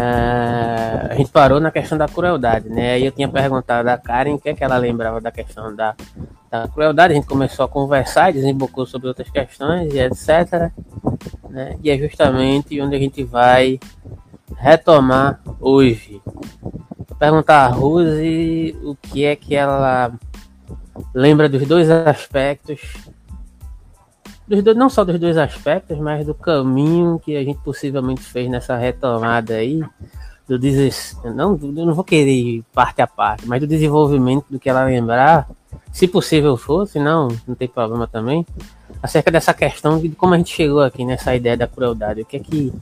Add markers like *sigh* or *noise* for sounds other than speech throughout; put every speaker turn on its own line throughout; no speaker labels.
Uh, a gente parou na questão da crueldade, né? Aí eu tinha perguntado a Karen o que, é que ela lembrava da questão da, da crueldade. A gente começou a conversar e desembocou sobre outras questões e etc. Né? E é justamente onde a gente vai retomar hoje. Vou perguntar a Rose o que é que ela lembra dos dois aspectos dos dois, não só dos dois aspectos, mas do caminho que a gente possivelmente fez nessa retomada aí, do des... não, eu não vou querer ir parte a parte, mas do desenvolvimento do que ela lembrar, se possível fosse, não, não tem problema também, acerca dessa questão de como a gente chegou aqui nessa ideia da crueldade, o que é que,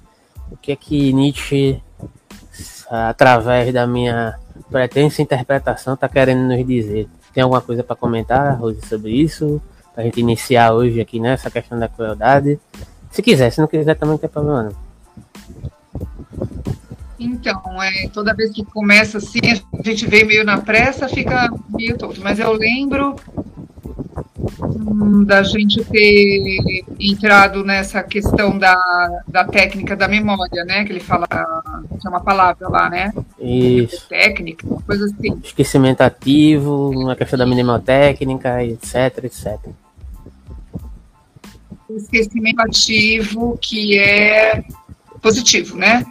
o que é que Nietzsche, através da minha pretensa interpretação, está querendo nos dizer. Tem alguma coisa para comentar, Rose, sobre isso? Pra gente iniciar hoje aqui nessa questão da crueldade. Se quiser, se não quiser também não tem problema não.
Então, é, toda vez que começa assim, a gente vem meio na pressa, fica meio todo. Mas eu lembro hum, da gente ter entrado nessa questão da, da técnica da memória, né? Que ele fala, é uma palavra lá, né?
Isso.
Técnica, uma coisa assim.
Esquecimento ativo, uma questão da mnemotécnica, etc, etc
esquecimento ativo que é positivo, né?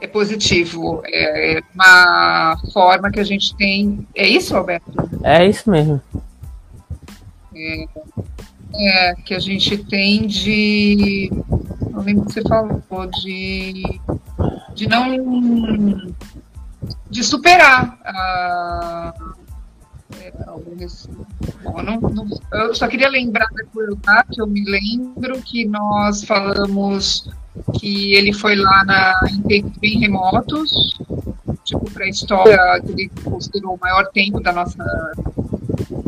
É positivo. É uma forma que a gente tem. É isso, Alberto?
É isso mesmo.
É, é que a gente tem de. Não lembro o que você falou, de, de não. de superar a é, Bom, não, não, eu só queria lembrar da crueldade, eu me lembro que nós falamos que ele foi lá na, em tempos bem remotos, tipo pré-história, que ele considerou o maior tempo da nossa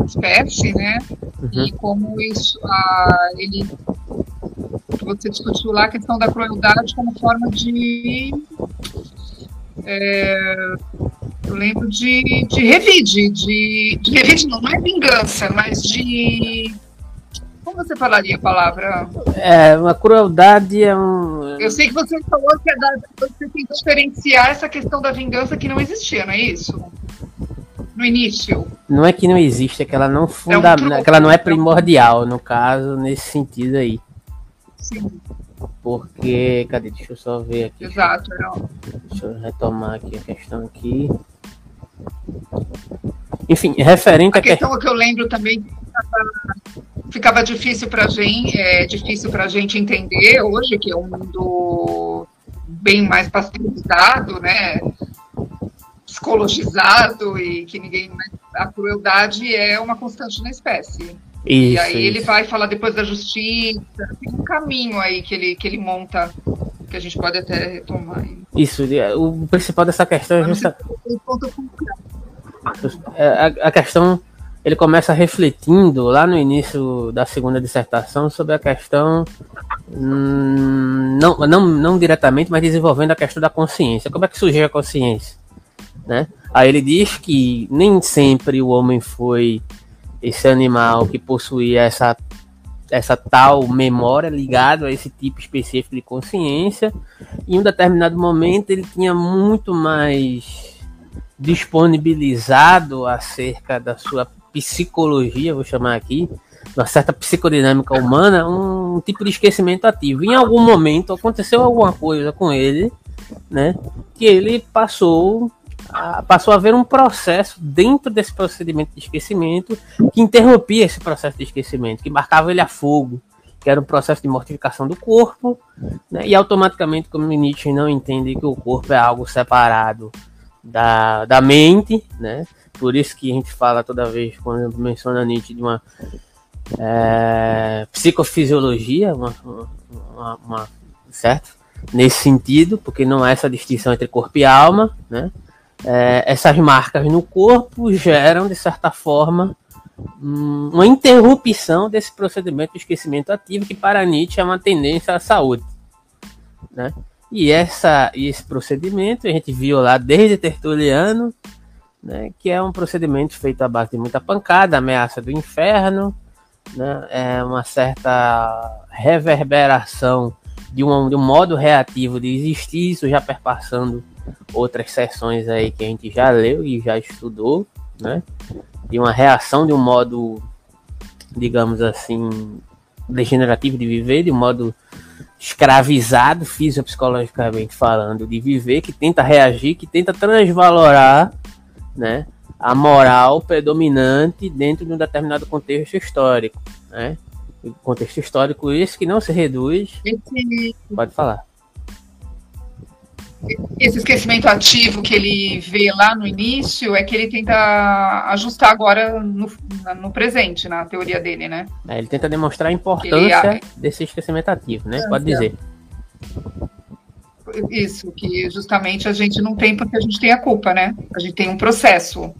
espécie, né? Uhum. E como isso, a, ele você discutiu lá a questão da crueldade como forma de é, eu lembro de, de revide, de, de revide não, não é vingança, mas de. Como você falaria a palavra?
É, uma crueldade é um.
Eu sei que você falou que é da, você tem que diferenciar essa questão da vingança que não existia, não é isso? No início.
Não é que não existe, é que ela não funda... é um é que ela não é primordial, no caso, nesse sentido aí.
Sim.
Porque, cadê? Deixa eu só ver aqui.
Exato, não.
Deixa eu retomar aqui a questão aqui. Enfim, referente
a questão que... que eu lembro também ficava, ficava difícil para gente, é difícil para gente entender hoje que é um mundo bem mais pasteurizado, né? Psicologizado e que ninguém a crueldade é uma constante na espécie. Isso, e aí isso. ele vai falar depois da justiça, tem um caminho aí que ele, que ele monta, que a gente pode até retomar.
Isso, o principal dessa questão é justa... É, a, a questão, ele começa refletindo lá no início da segunda dissertação sobre a questão, hum, não, não, não diretamente, mas desenvolvendo a questão da consciência. Como é que surgiu a consciência? Né? Aí ele diz que nem sempre o homem foi esse animal que possuía essa, essa tal memória ligado a esse tipo específico de consciência. Em um determinado momento ele tinha muito mais disponibilizado acerca da sua psicologia, vou chamar aqui, uma certa psicodinâmica humana, um tipo de esquecimento ativo. Em algum momento aconteceu alguma coisa com ele, né, que ele passou passou a haver um processo dentro desse procedimento de esquecimento que interrompia esse processo de esquecimento, que marcava ele a fogo, que era um processo de mortificação do corpo, né? e automaticamente, como Nietzsche não entende que o corpo é algo separado da, da mente, né? por isso que a gente fala toda vez, quando menciona Nietzsche, de uma é, psicofisiologia, uma, uma, uma, certo? Nesse sentido, porque não há essa distinção entre corpo e alma, né? É, essas marcas no corpo geram, de certa forma, uma interrupção desse procedimento de esquecimento ativo, que para Nietzsche é uma tendência à saúde. Né? E essa, esse procedimento a gente viu lá desde Tertuliano, né, que é um procedimento feito à base de muita pancada, ameaça do inferno, né, é uma certa reverberação de um, de um modo reativo de existir, isso já perpassando outras sessões aí que a gente já leu e já estudou, né? De uma reação de um modo, digamos assim, degenerativo de viver, de um modo escravizado fisiopsicologicamente falando de viver, que tenta reagir, que tenta transvalorar, né? A moral predominante dentro de um determinado contexto histórico, né? contexto histórico esse que não se reduz. Esse... Pode falar.
Esse esquecimento ativo que ele vê lá no início é que ele tenta ajustar agora no, no presente, na teoria dele, né?
É, ele tenta demonstrar a importância ele, desse esquecimento ativo, né? Pode dizer.
Isso, que justamente a gente não tem porque a gente tem a culpa, né? A gente tem um processo.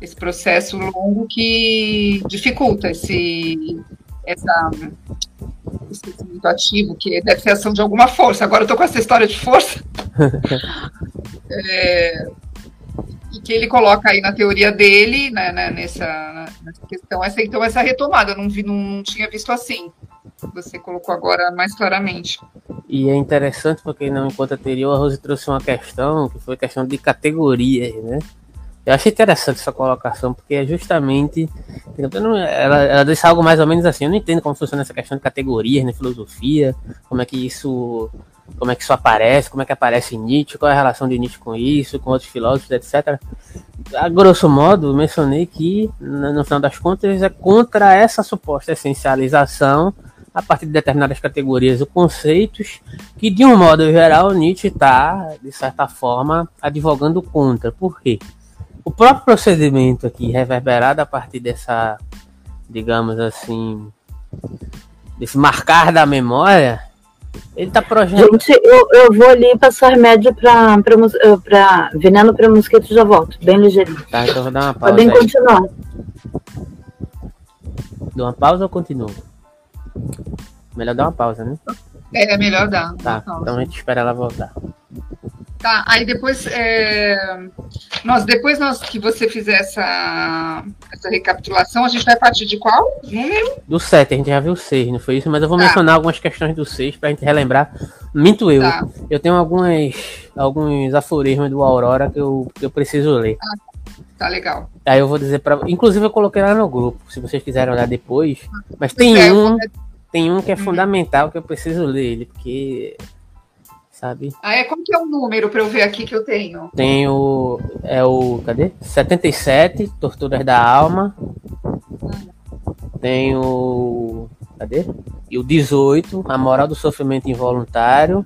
Esse processo longo que dificulta esse, essa esquecimento ativo, que deve ser ação de alguma força. Agora eu tô com essa história de força. *laughs* é, e que ele coloca aí na teoria dele, né, né, nessa, nessa, questão, essa, então essa retomada, eu não, vi, não, não tinha visto assim. Você colocou agora mais claramente.
E é interessante porque não enquanto anterior a Rose trouxe uma questão que foi questão de categorias, né? Eu achei interessante essa colocação, porque é justamente. Ela, ela disse algo mais ou menos assim. Eu não entendo como funciona essa questão de categorias na filosofia, como é que isso. Como é que isso aparece, como é que aparece Nietzsche, qual é a relação de Nietzsche com isso, com outros filósofos, etc. A grosso modo, mencionei que, no final das contas, é contra essa suposta essencialização a partir de determinadas categorias ou conceitos que, de um modo geral, Nietzsche está, de certa forma, advogando contra. Por quê? O próprio procedimento aqui, reverberado a partir dessa, digamos assim, desse marcar da memória, ele tá projetando.
Gente, eu, eu vou ali passar remédio pra, pra, pra veneno para mosquito já volto, bem ligeirinho.
Tá, então vou dar uma pausa.
Podem continuar.
Dou uma pausa ou continuo? Melhor dar uma pausa, né?
É, é melhor dar.
Tá, então a gente espera ela voltar.
Tá, aí depois, é, nós, depois nós, que você fizer essa, essa recapitulação, a gente vai partir de qual número?
Do 7, a gente já viu o 6, não foi isso? Mas eu vou tá. mencionar algumas questões do 6 pra gente relembrar. Minto eu. Tá. Eu tenho algumas, alguns aforismos do Aurora que eu, que eu preciso ler. Ah,
tá legal.
Aí eu vou dizer para, inclusive eu coloquei lá no grupo, se vocês quiserem olhar depois. Mas tem é, um, tem um que é uhum. fundamental que eu preciso ler ele, porque sabe?
Ah, é? Como que é o número para eu ver aqui que eu tenho?
Tenho, é o, cadê? 77, Torturas da Alma. Tenho, cadê? E o 18, A Moral do Sofrimento Involuntário.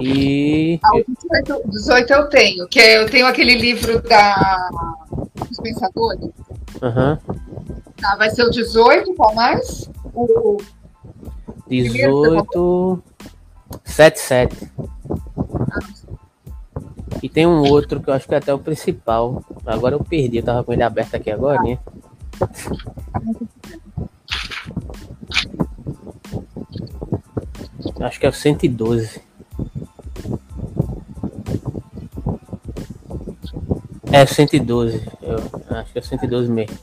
E... Ah, o 18, 18 eu tenho, que é, eu tenho aquele livro da dos pensadores.
Uhum.
Tá, vai ser o 18, qual mais? O
18 77. E tem um outro que eu acho que é até o principal. Agora eu perdi, eu tava com ele aberto aqui agora, né? Acho que é o 112. É 112. Eu acho que é o 112 mesmo.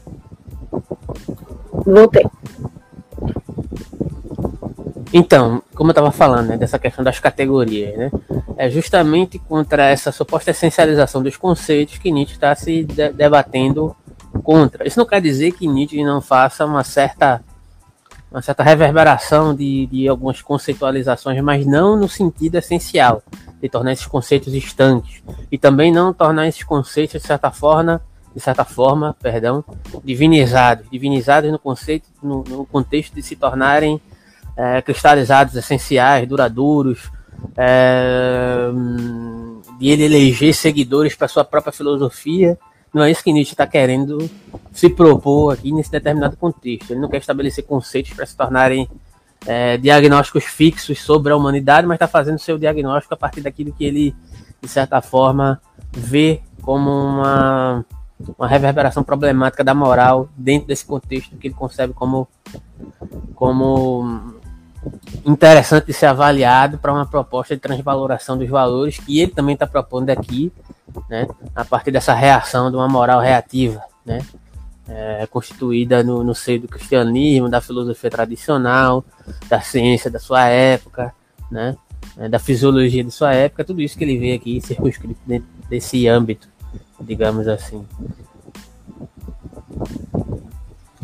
Voltei.
Então, como eu estava falando, né, dessa questão das categorias, né, é justamente contra essa suposta essencialização dos conceitos que Nietzsche está se de debatendo contra. Isso não quer dizer que Nietzsche não faça uma certa, uma certa reverberação de, de algumas conceitualizações, mas não no sentido essencial de tornar esses conceitos estanques e também não tornar esses conceitos de certa forma de certa forma, perdão, divinizados, divinizados no conceito, no, no contexto de se tornarem é, cristalizados, essenciais, duradouros, é, de ele eleger seguidores para sua própria filosofia. Não é isso que Nietzsche está querendo se propor aqui nesse determinado contexto. Ele não quer estabelecer conceitos para se tornarem é, diagnósticos fixos sobre a humanidade, mas está fazendo seu diagnóstico a partir daquilo que ele, de certa forma, vê como uma, uma reverberação problemática da moral dentro desse contexto que ele concebe como, como interessante de ser avaliado para uma proposta de transvaloração dos valores que ele também está propondo aqui, né, a partir dessa reação de uma moral reativa, né, é, constituída no, no seio do cristianismo, da filosofia tradicional, da ciência da sua época, né? É, da fisiologia de sua época, tudo isso que ele vê aqui circunscrito dentro desse âmbito, digamos assim.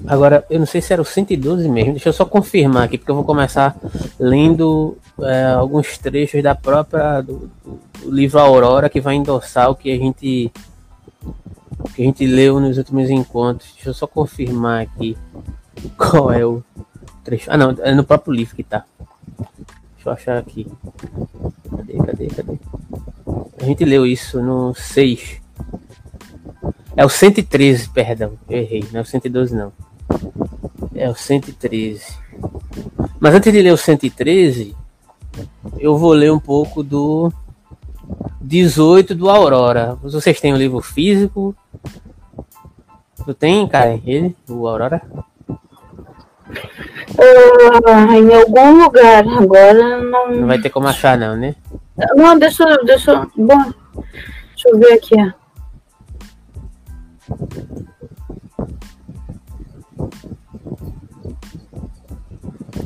Agora, eu não sei se era o 112 mesmo, deixa eu só confirmar aqui, porque eu vou começar lendo é, alguns trechos da própria do, do, livro Aurora que vai endossar o que a gente que a gente leu nos últimos encontros. Deixa eu só confirmar aqui qual é o trecho. Ah, não, é no próprio livro que tá. Deixa eu achar aqui. Cadê, cadê, cadê? A gente leu isso no 6. É o 113, perdão. Eu errei, não é o 112 não. É o 113. Mas antes de ler o 113, eu vou ler um pouco do 18 do Aurora. Vocês têm o um livro físico? Tu tem, cara, ele, o Aurora?
Uh, em algum lugar, agora não.
Não vai ter como achar, não, né?
Não, deixa, deixa. Bom, deixa eu ver aqui.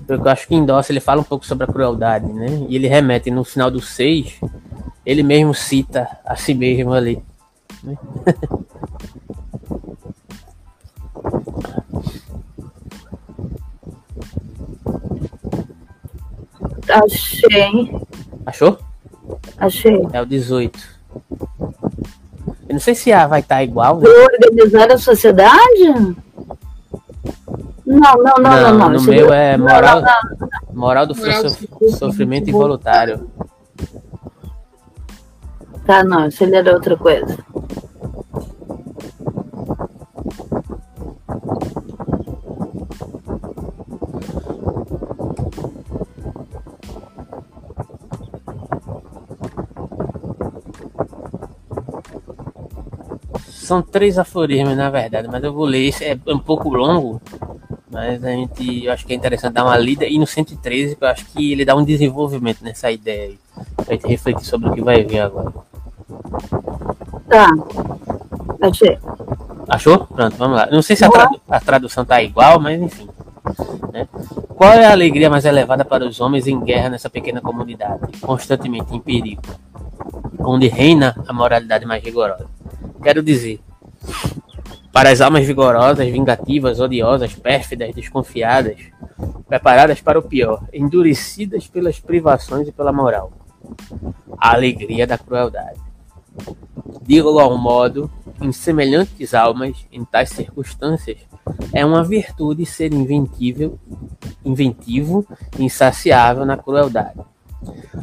Eu acho que em Dawson ele fala um pouco sobre a crueldade, né? E ele remete no final do 6, ele mesmo cita a si mesmo ali. Né? *laughs*
Achei.
Achou?
Achei.
É o 18. Eu não sei se a vai estar tá igual.
Né? Organizar a sociedade? Não, não, não, não. não,
No meu é moral, moral do moral sofrimento involuntário.
Tá, não, isso ele era outra coisa.
São três aforismos, na verdade, mas eu vou ler. Esse é um pouco longo, mas a gente, eu acho que é interessante dar uma lida. E no 113, eu acho que ele dá um desenvolvimento nessa ideia aí. Pra gente refletir sobre o que vai vir agora.
Tá. Achei.
Achou? Pronto, vamos lá. Não sei se a, tradu a tradução tá igual, mas enfim. Né? Qual é a alegria mais elevada para os homens em guerra nessa pequena comunidade, constantemente em perigo, onde reina a moralidade mais rigorosa? Quero dizer, para as almas vigorosas, vingativas, odiosas, pérfidas, desconfiadas, preparadas para o pior, endurecidas pelas privações e pela moral. A alegria da crueldade. De igual modo, em semelhantes almas, em tais circunstâncias, é uma virtude ser inventível, inventivo e insaciável na crueldade.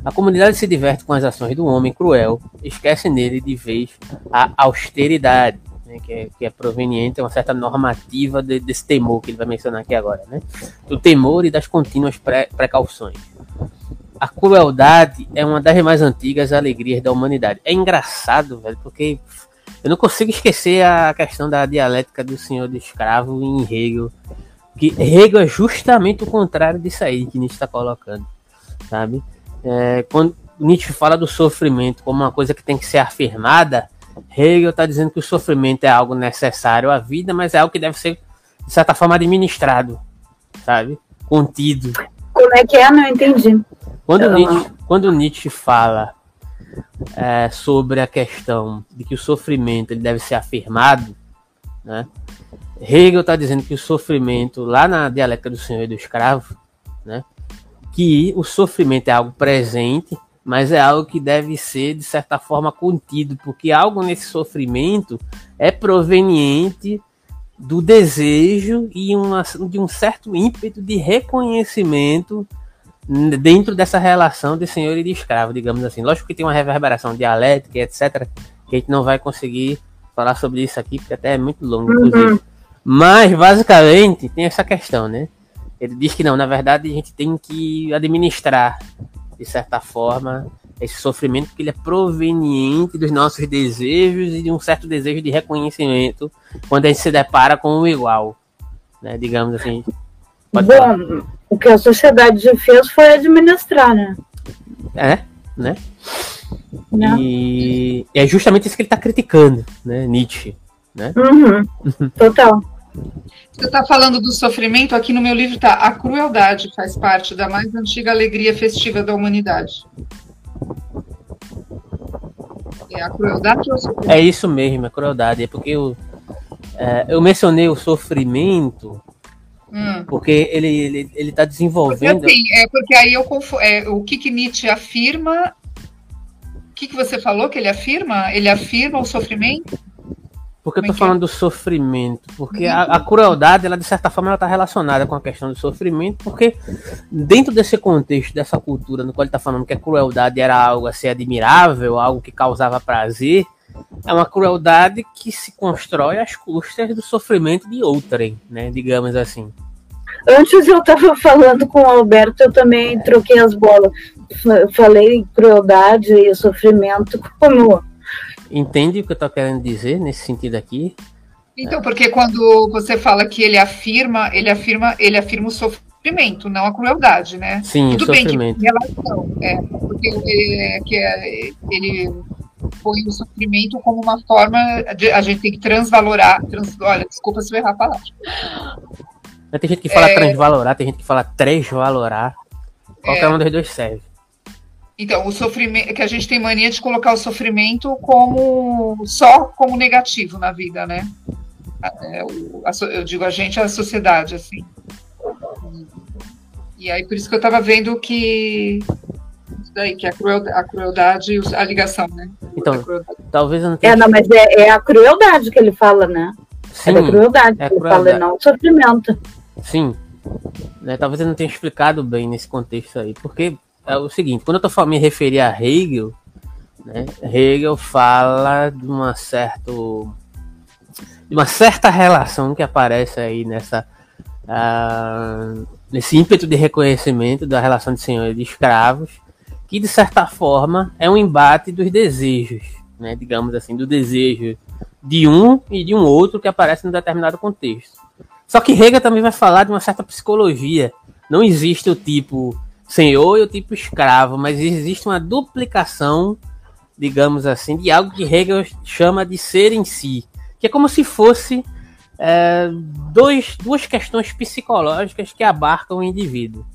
A comunidade se diverte com as ações do homem cruel, esquece nele de vez a austeridade, né, que, é, que, é, proveniente, uma certa normativa de, desse temor que ele vai mencionar aqui agora, né? Do temor e das contínuas pré, precauções. A crueldade é uma das mais antigas alegrias da humanidade. É engraçado, velho, porque eu não consigo esquecer a questão da dialética do senhor do escravo em Hegel. Que Hegel é justamente o contrário disso aí que Nietzsche está colocando, sabe? É, quando Nietzsche fala do sofrimento como uma coisa que tem que ser afirmada, Hegel está dizendo que o sofrimento é algo necessário à vida, mas é algo que deve ser, de certa forma, administrado, sabe? Contido.
Como é que é? Não entendi.
Quando, Eu Nietzsche, quando Nietzsche fala é, sobre a questão de que o sofrimento ele deve ser afirmado, né? Hegel está dizendo que o sofrimento, lá na dialética do senhor e do escravo, né? que o sofrimento é algo presente mas é algo que deve ser, de certa forma, contido, porque algo nesse sofrimento é proveniente do desejo e uma, de um certo ímpeto de reconhecimento dentro dessa relação de senhor e de escravo, digamos assim. Lógico que tem uma reverberação dialética, etc., que a gente não vai conseguir falar sobre isso aqui, porque até é muito longo, inclusive. Uhum. Mas, basicamente, tem essa questão, né? Ele diz que não, na verdade, a gente tem que administrar de certa forma, esse sofrimento que ele é proveniente dos nossos desejos e de um certo desejo de reconhecimento quando a gente se depara com o igual, né? Digamos assim.
Bom, falar. o que a sociedade fez foi administrar, né?
É, né? Não. E é justamente isso que ele está criticando, né? Nietzsche, né?
Uhum. *laughs* Total.
Você está falando do sofrimento, aqui no meu livro está a crueldade faz parte da mais antiga alegria festiva da humanidade.
É a crueldade ou o sofrimento? É isso mesmo, a crueldade. É porque eu, é, eu mencionei o sofrimento Hum. Porque ele está ele, ele tá desenvolvendo.
Porque, assim, é porque aí eu confundo. É, o que, que Nietzsche afirma. O que, que você falou que ele afirma? Ele afirma o sofrimento?
Porque eu estou é falando é? do sofrimento, porque a, a, crueldade, ela de certa forma, ela está relacionada com a questão do sofrimento, porque dentro desse contexto, dessa cultura no qual ele está falando que a crueldade era algo a ser admirável, algo que causava prazer, é uma crueldade que se constrói às custas do sofrimento de outrem, né, digamos assim.
Antes eu estava falando com o Alberto, eu também troquei as bolas. Falei crueldade e sofrimento como
Entende o que eu estou querendo dizer nesse sentido aqui?
Então, porque quando você fala que ele afirma, ele afirma, ele afirma o sofrimento, não a crueldade, né?
Sim, Tudo o bem sofrimento. que
relação, é, porque ele, que é, ele põe o sofrimento como uma forma de a gente tem que transvalorar, trans, olha, desculpa se eu errar a palavra.
Tem gente que fala é, transvalorar, tem gente que fala transvalorar. Qualquer é, um dos dois serve.
Então, o sofrimento, que a gente tem mania de colocar o sofrimento como só como negativo na vida, né? É, eu digo a gente, a sociedade, assim. E aí, por isso que eu estava vendo que isso daí, que é a crueldade, a crueldade e a ligação, né?
Então, talvez eu não tenha...
É, não, mas é, é, a crueldade que ele fala, né? Sim, é a crueldade é a que ele fala, não o sofrimento.
Sim. Né, talvez eu não tenha explicado bem nesse contexto aí, porque é o seguinte, quando eu tô me referir a Hegel, né, Hegel fala de uma certo de uma certa relação que aparece aí nessa uh, nesse ímpeto de reconhecimento da relação de senhor e de escravos, que de certa forma é um embate dos desejos, né, digamos assim, do desejo de um e de um outro que aparece em determinado contexto. Só que Hegel também vai falar de uma certa psicologia. Não existe o tipo senhor e o tipo escravo, mas existe uma duplicação, digamos assim, de algo que Hegel chama de ser em si, que é como se fosse é, dois, duas questões psicológicas que abarcam o indivíduo,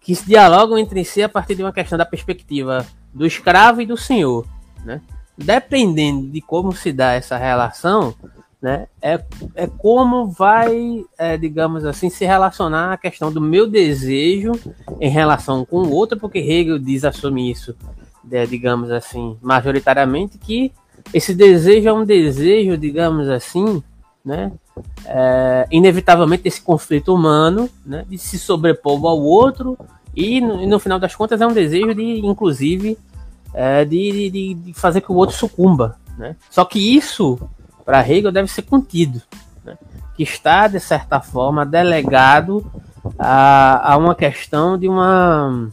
que se dialogam entre si a partir de uma questão da perspectiva do escravo e do senhor, né? Dependendo de como se dá essa relação, né? É, é como vai, é, digamos assim, se relacionar a questão do meu desejo em relação com o outro, porque Hegel diz, assume isso, é, digamos assim, majoritariamente, que esse desejo é um desejo, digamos assim, né? É, inevitavelmente esse conflito humano, né? De se sobrepor ao outro e no, no final das contas é um desejo de, inclusive, é, de, de, de fazer que o outro sucumba, né? Só que isso para Hegel deve ser contido, né? que está, de certa forma, delegado a, a uma questão de uma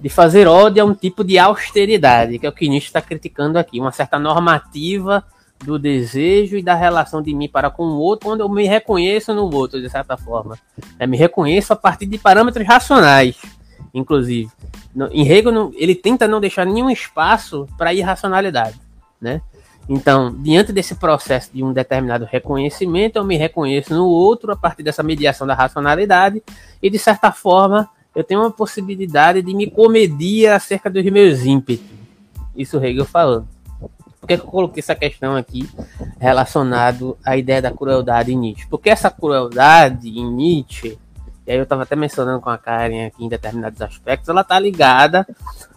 de fazer ódio a um tipo de austeridade, que é o que Nietzsche está criticando aqui, uma certa normativa do desejo e da relação de mim para com o outro, quando eu me reconheço no outro, de certa forma. Eu me reconheço a partir de parâmetros racionais, inclusive. Em Hegel, ele tenta não deixar nenhum espaço para irracionalidade, né? Então, diante desse processo de um determinado reconhecimento, eu me reconheço no outro a partir dessa mediação da racionalidade e, de certa forma, eu tenho uma possibilidade de me comedir acerca dos meus ímpetos. Isso Hegel falando. Por que eu coloquei essa questão aqui relacionado à ideia da crueldade em Nietzsche? Porque essa crueldade em Nietzsche, e aí eu estava até mencionando com a Karen aqui em determinados aspectos, ela está ligada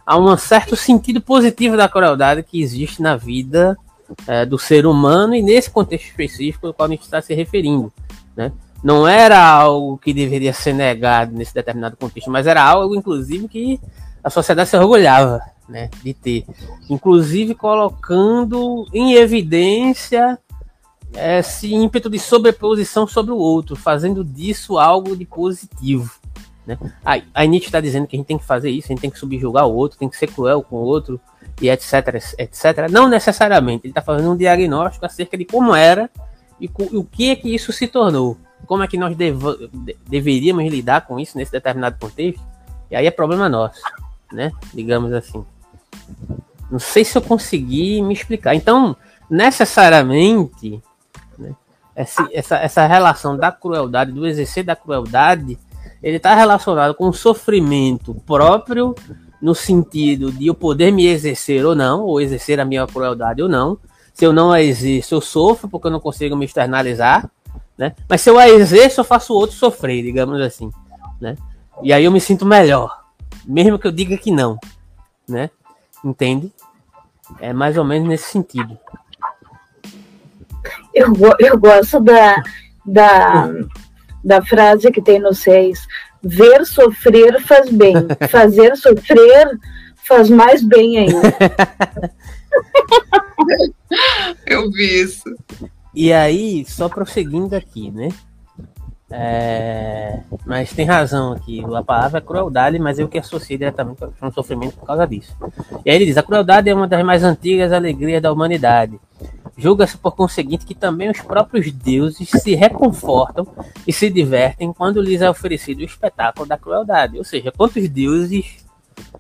a um certo sentido positivo da crueldade que existe na vida é, do ser humano e nesse contexto específico ao qual a gente está se referindo. Né? Não era algo que deveria ser negado nesse determinado contexto, mas era algo, inclusive, que a sociedade se orgulhava né, de ter. Inclusive colocando em evidência esse ímpeto de sobreposição sobre o outro, fazendo disso algo de positivo. Né? A, a Nietzsche está dizendo que a gente tem que fazer isso, a gente tem que subjugar o outro, tem que ser cruel com o outro, e etc, etc. Não necessariamente, ele está fazendo um diagnóstico acerca de como era e, o que é que isso se tornou. Como é que nós dev deveríamos lidar com isso nesse determinado contexto? E aí é problema nosso, né? Digamos assim. Não sei se eu consegui me explicar. Então, necessariamente, né, essa, essa relação da crueldade, do exercer da crueldade, ele está relacionado com o sofrimento próprio, no sentido de eu poder me exercer ou não, ou exercer a minha crueldade ou não. Se eu não a exerço, eu sofro porque eu não consigo me externalizar, né? Mas se eu a exerço, eu faço o outro sofrer, digamos assim, né? E aí eu me sinto melhor, mesmo que eu diga que não, né? Entende? É mais ou menos nesse sentido.
Eu, eu gosto da, da, da frase que tem no 6. Ver sofrer faz bem. *laughs* Fazer sofrer faz mais bem ainda. *laughs*
Eu vi isso.
E aí, só prosseguindo aqui, né? É... Mas tem razão aqui. A palavra é crueldade, mas eu que associei diretamente com o sofrimento por causa disso. E aí ele diz: a crueldade é uma das mais antigas alegrias da humanidade. Julga-se por conseguinte que também os próprios deuses se reconfortam e se divertem quando lhes é oferecido o espetáculo da crueldade. Ou seja, quantos deuses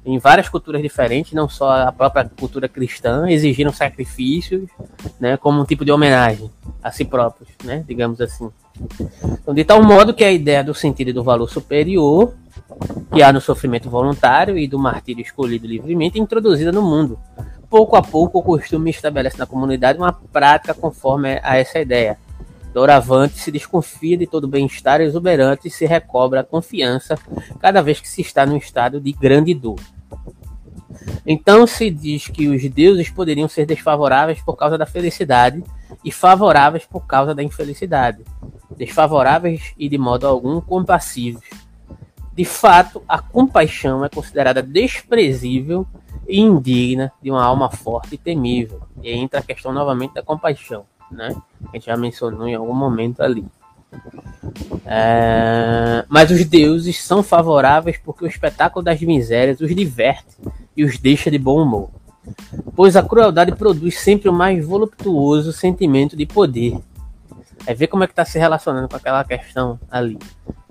em várias culturas diferentes, não só a própria cultura cristã, exigiram sacrifícios, né, como um tipo de homenagem a si próprios, né, digamos assim. Então, de tal modo que a ideia do sentido e do valor superior que há no sofrimento voluntário e do martírio escolhido livremente é introduzida no mundo. Pouco a pouco, o costume estabelece na comunidade uma prática conforme a essa ideia. Doravante se desconfia de todo bem-estar exuberante e se recobra a confiança cada vez que se está num estado de grande dor. Então se diz que os deuses poderiam ser desfavoráveis por causa da felicidade e favoráveis por causa da infelicidade, desfavoráveis e de modo algum compassivos. De fato, a compaixão é considerada desprezível e indigna de uma alma forte e temível. E entra a questão novamente da compaixão, né? A gente já mencionou em algum momento ali. É... Mas os deuses são favoráveis porque o espetáculo das misérias os diverte e os deixa de bom humor. Pois a crueldade produz sempre o mais voluptuoso sentimento de poder. É ver como é que está se relacionando com aquela questão ali,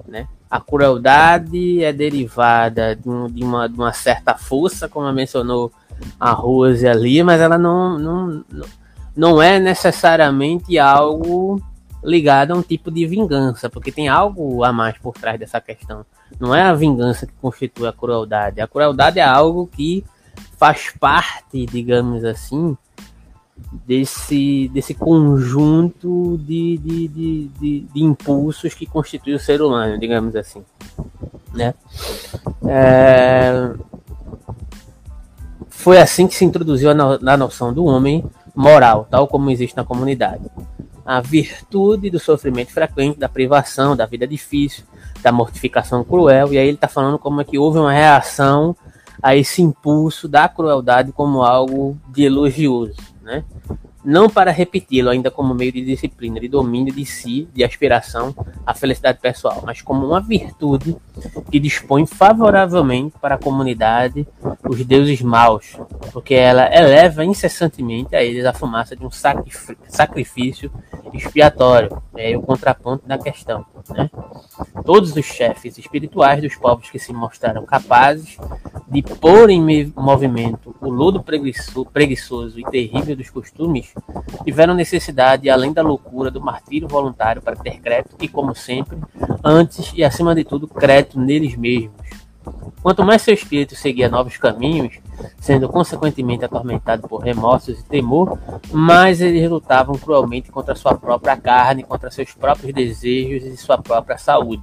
né? A crueldade é derivada de, um, de, uma, de uma certa força, como mencionou a Rose ali, mas ela não, não, não é necessariamente algo ligado a um tipo de vingança, porque tem algo a mais por trás dessa questão. Não é a vingança que constitui a crueldade. A crueldade é algo que faz parte, digamos assim, desse, desse conjunto de, de, de, de, de impulsos que constitui o ser humano, digamos assim. Né? É... Foi assim que se introduziu a, no, a noção do homem moral, tal como existe na comunidade. A virtude do sofrimento frequente, da privação, da vida difícil, da mortificação cruel, e aí ele está falando como é que houve uma reação a esse impulso da crueldade como algo de elogioso, né? Não para repeti-lo ainda como meio de disciplina, de domínio de si, de aspiração à felicidade pessoal, mas como uma virtude que dispõe favoravelmente para a comunidade os deuses maus, porque ela eleva incessantemente a eles a fumaça de um sacrifício expiatório. É o contraponto da questão. Né? Todos os chefes espirituais dos povos que se mostraram capazes de pôr em movimento o lodo preguiçoso e terrível dos costumes tiveram necessidade, além da loucura, do martírio voluntário para ter crédito e, como sempre, antes e acima de tudo, crédito neles mesmos. Quanto mais seu espírito seguia novos caminhos, sendo consequentemente atormentado por remorsos e temor, mais eles lutavam cruelmente contra sua própria carne, contra seus próprios desejos e sua própria saúde,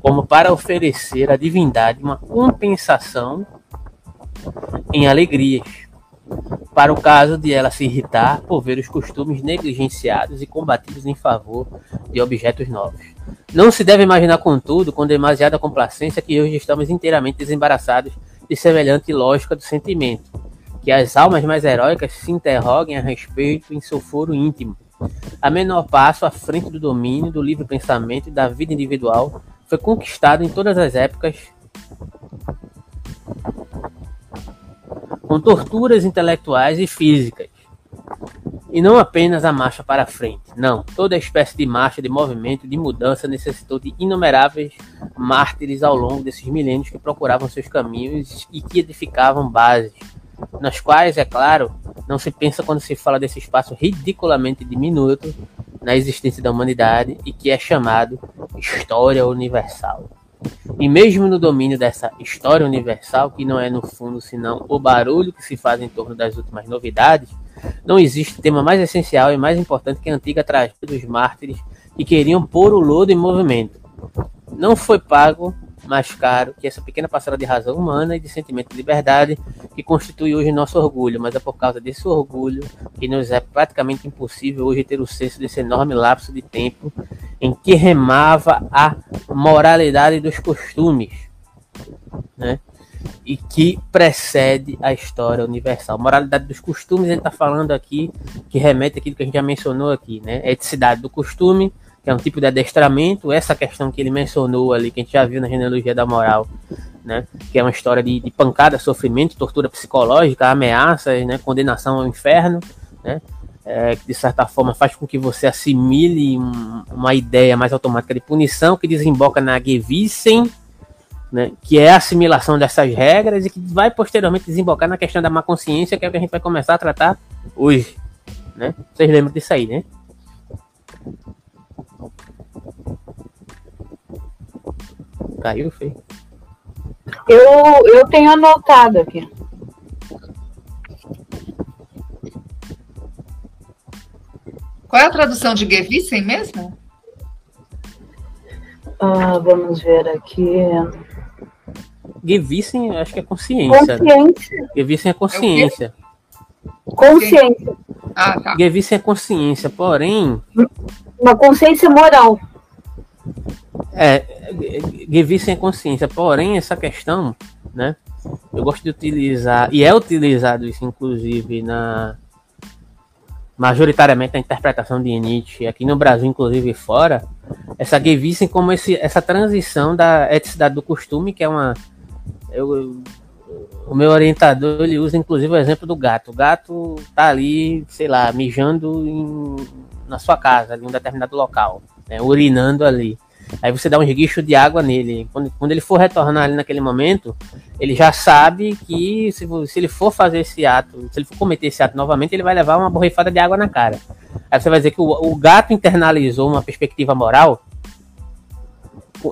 como para oferecer à divindade uma compensação em alegrias, para o caso de ela se irritar por ver os costumes negligenciados e combatidos em favor de objetos novos. Não se deve imaginar, contudo, com demasiada complacência que hoje estamos inteiramente desembaraçados de semelhante lógica do sentimento, que as almas mais heróicas se interroguem a respeito em seu foro íntimo. A menor passo à frente do domínio do livre pensamento e da vida individual foi conquistado em todas as épocas com torturas intelectuais e físicas. E não apenas a marcha para frente, não. Toda espécie de marcha, de movimento, de mudança necessitou de inumeráveis mártires ao longo desses milênios que procuravam seus caminhos e que edificavam bases, nas quais, é claro, não se pensa quando se fala desse espaço ridiculamente diminuto na existência da humanidade e que é chamado História Universal. E mesmo no domínio dessa história universal, que não é no fundo senão o barulho que se faz em torno das últimas novidades, não existe tema mais essencial e mais importante que a antiga tragédia dos mártires que queriam pôr o lodo em movimento. Não foi pago mais caro que essa pequena parcela de razão humana e de sentimento de liberdade que constitui hoje nosso orgulho, mas é por causa desse orgulho que nos é praticamente impossível hoje ter o senso desse enorme lapso de tempo em que remava a moralidade dos costumes, né? E que precede a história universal. Moralidade dos costumes, ele está falando aqui, que remete àquilo que a gente já mencionou aqui, né? Eticidade do costume, que é um tipo de adestramento, essa questão que ele mencionou ali, que a gente já viu na genealogia da moral, né, que é uma história de, de pancada, sofrimento, tortura psicológica, ameaças, né, condenação ao inferno, né, é, que de certa forma faz com que você assimile um, uma ideia mais automática de punição, que desemboca na Gewissen, né, que é a assimilação dessas regras e que vai posteriormente desembocar na questão da má consciência, que é o que a gente vai começar a tratar hoje. Né? Vocês lembram disso aí, né? Caiu, feio.
Eu, eu tenho anotado aqui.
Qual é a tradução de Gewissen mesmo?
Ah, vamos ver aqui.
Gewissen, acho que é consciência.
Consciência.
Gewissen é consciência.
Consciência.
Ah, tá.
É consciência, porém.
Uma consciência moral.
É, Gewissen é consciência, porém essa questão, né? Eu gosto de utilizar, e é utilizado isso inclusive na majoritariamente na interpretação de Nietzsche, aqui no Brasil, inclusive fora, essa Gewissen como esse, essa transição da eticidade do costume, que é uma. Eu, o meu orientador ele usa inclusive o exemplo do gato. O gato tá ali, sei lá, mijando em, na sua casa, em um determinado local, né, urinando ali. Aí você dá um esguicho de água nele. Quando, quando ele for retornar ali naquele momento, ele já sabe que se, se ele for fazer esse ato, se ele for cometer esse ato novamente, ele vai levar uma borrifada de água na cara. Aí você vai dizer que o, o gato internalizou uma perspectiva moral.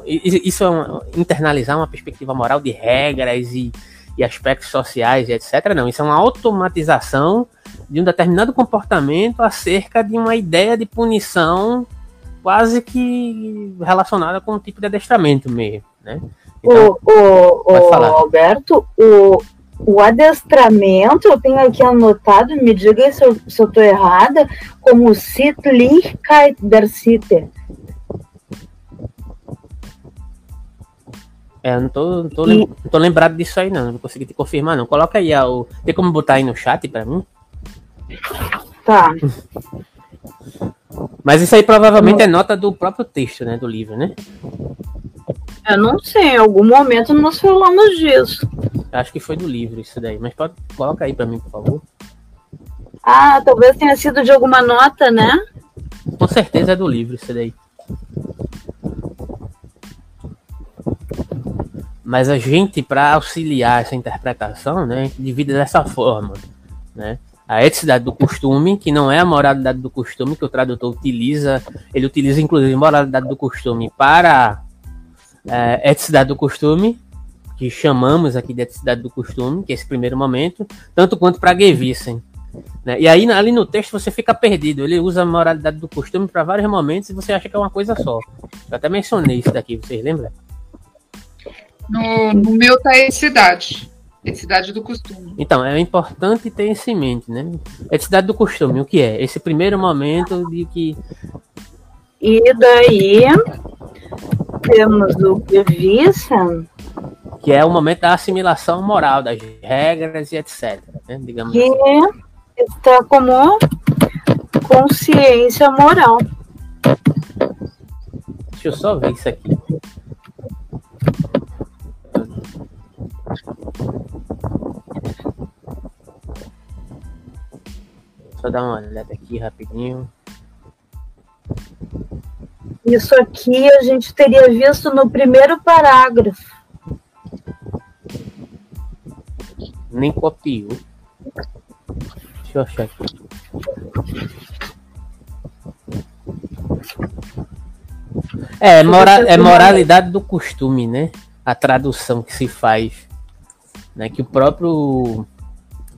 Isso é internalizar uma perspectiva moral de regras e, e aspectos sociais e etc. Não, isso é uma automatização de um determinado comportamento acerca de uma ideia de punição quase que relacionada com o tipo de adestramento mesmo, né?
Então, o, o, o Alberto, o, o adestramento, eu tenho aqui anotado, me diga se eu, tô errada, como Sittlichkeit der Sitte.
É, eu não tô, não tô, e... não tô lembrado disso aí, não. Não consegui te confirmar, não. Coloca aí o. Tem como botar aí no chat pra mim?
Tá.
Mas isso aí provavelmente é nota do próprio texto, né? Do livro, né?
Eu não sei, em algum momento nós falamos disso.
Acho que foi do livro isso daí, mas pode, coloca aí para mim, por favor.
Ah, talvez tenha sido de alguma nota, né?
Com certeza é do livro isso daí. Mas a gente, para auxiliar essa interpretação, né, divide dessa forma, né? a eticidade do costume, que não é a moralidade do costume que o tradutor utiliza, ele utiliza inclusive moralidade do costume para é, eticidade do costume, que chamamos aqui de eticidade do costume, que é esse primeiro momento, tanto quanto para Gewissen. Né? E aí ali no texto você fica perdido, ele usa a moralidade do costume para vários momentos e você acha que é uma coisa só. Eu até mencionei isso daqui, vocês lembram?
No, no meu tá eticidade. Eticidade do costume.
Então, é importante ter isso em mente, né? Eticidade do costume, o que é? Esse primeiro momento de que.
E daí temos o Gewissen.
Que é o momento da assimilação moral, das regras e etc. Né? Digamos
que assim. está como consciência moral.
Deixa eu só ver isso aqui. Só dar uma olhada aqui rapidinho.
Isso aqui a gente teria visto no primeiro parágrafo.
Nem copiou. Deixa eu achar aqui. É, mora, é moralidade do costume, né? A tradução que se faz. Né? Que o próprio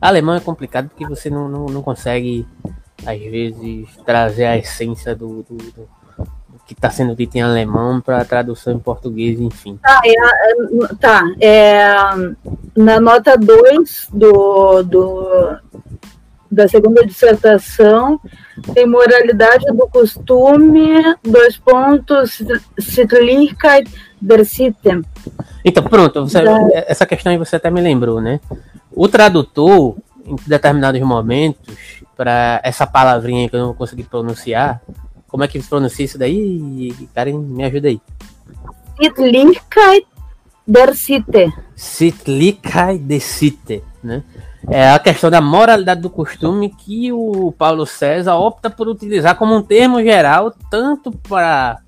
alemão é complicado porque você não, não, não consegue, às vezes, trazer a essência do, do, do que está sendo dito em alemão para tradução em português, enfim.
Tá, é, tá é, na nota 2 do, do, da segunda dissertação, tem moralidade do costume, dois pontos, Sittlichkeit der Sitten.
Então, pronto, você, essa questão aí você até me lembrou, né? O tradutor, em determinados momentos, para essa palavrinha que eu não consegui pronunciar, como é que pronuncia isso daí? Karen, me ajuda aí.
Sittlichkeit der Sitte.
Sittlichkeit der Sitte, né? É a questão da moralidade do costume que o Paulo César opta por utilizar como um termo geral, tanto para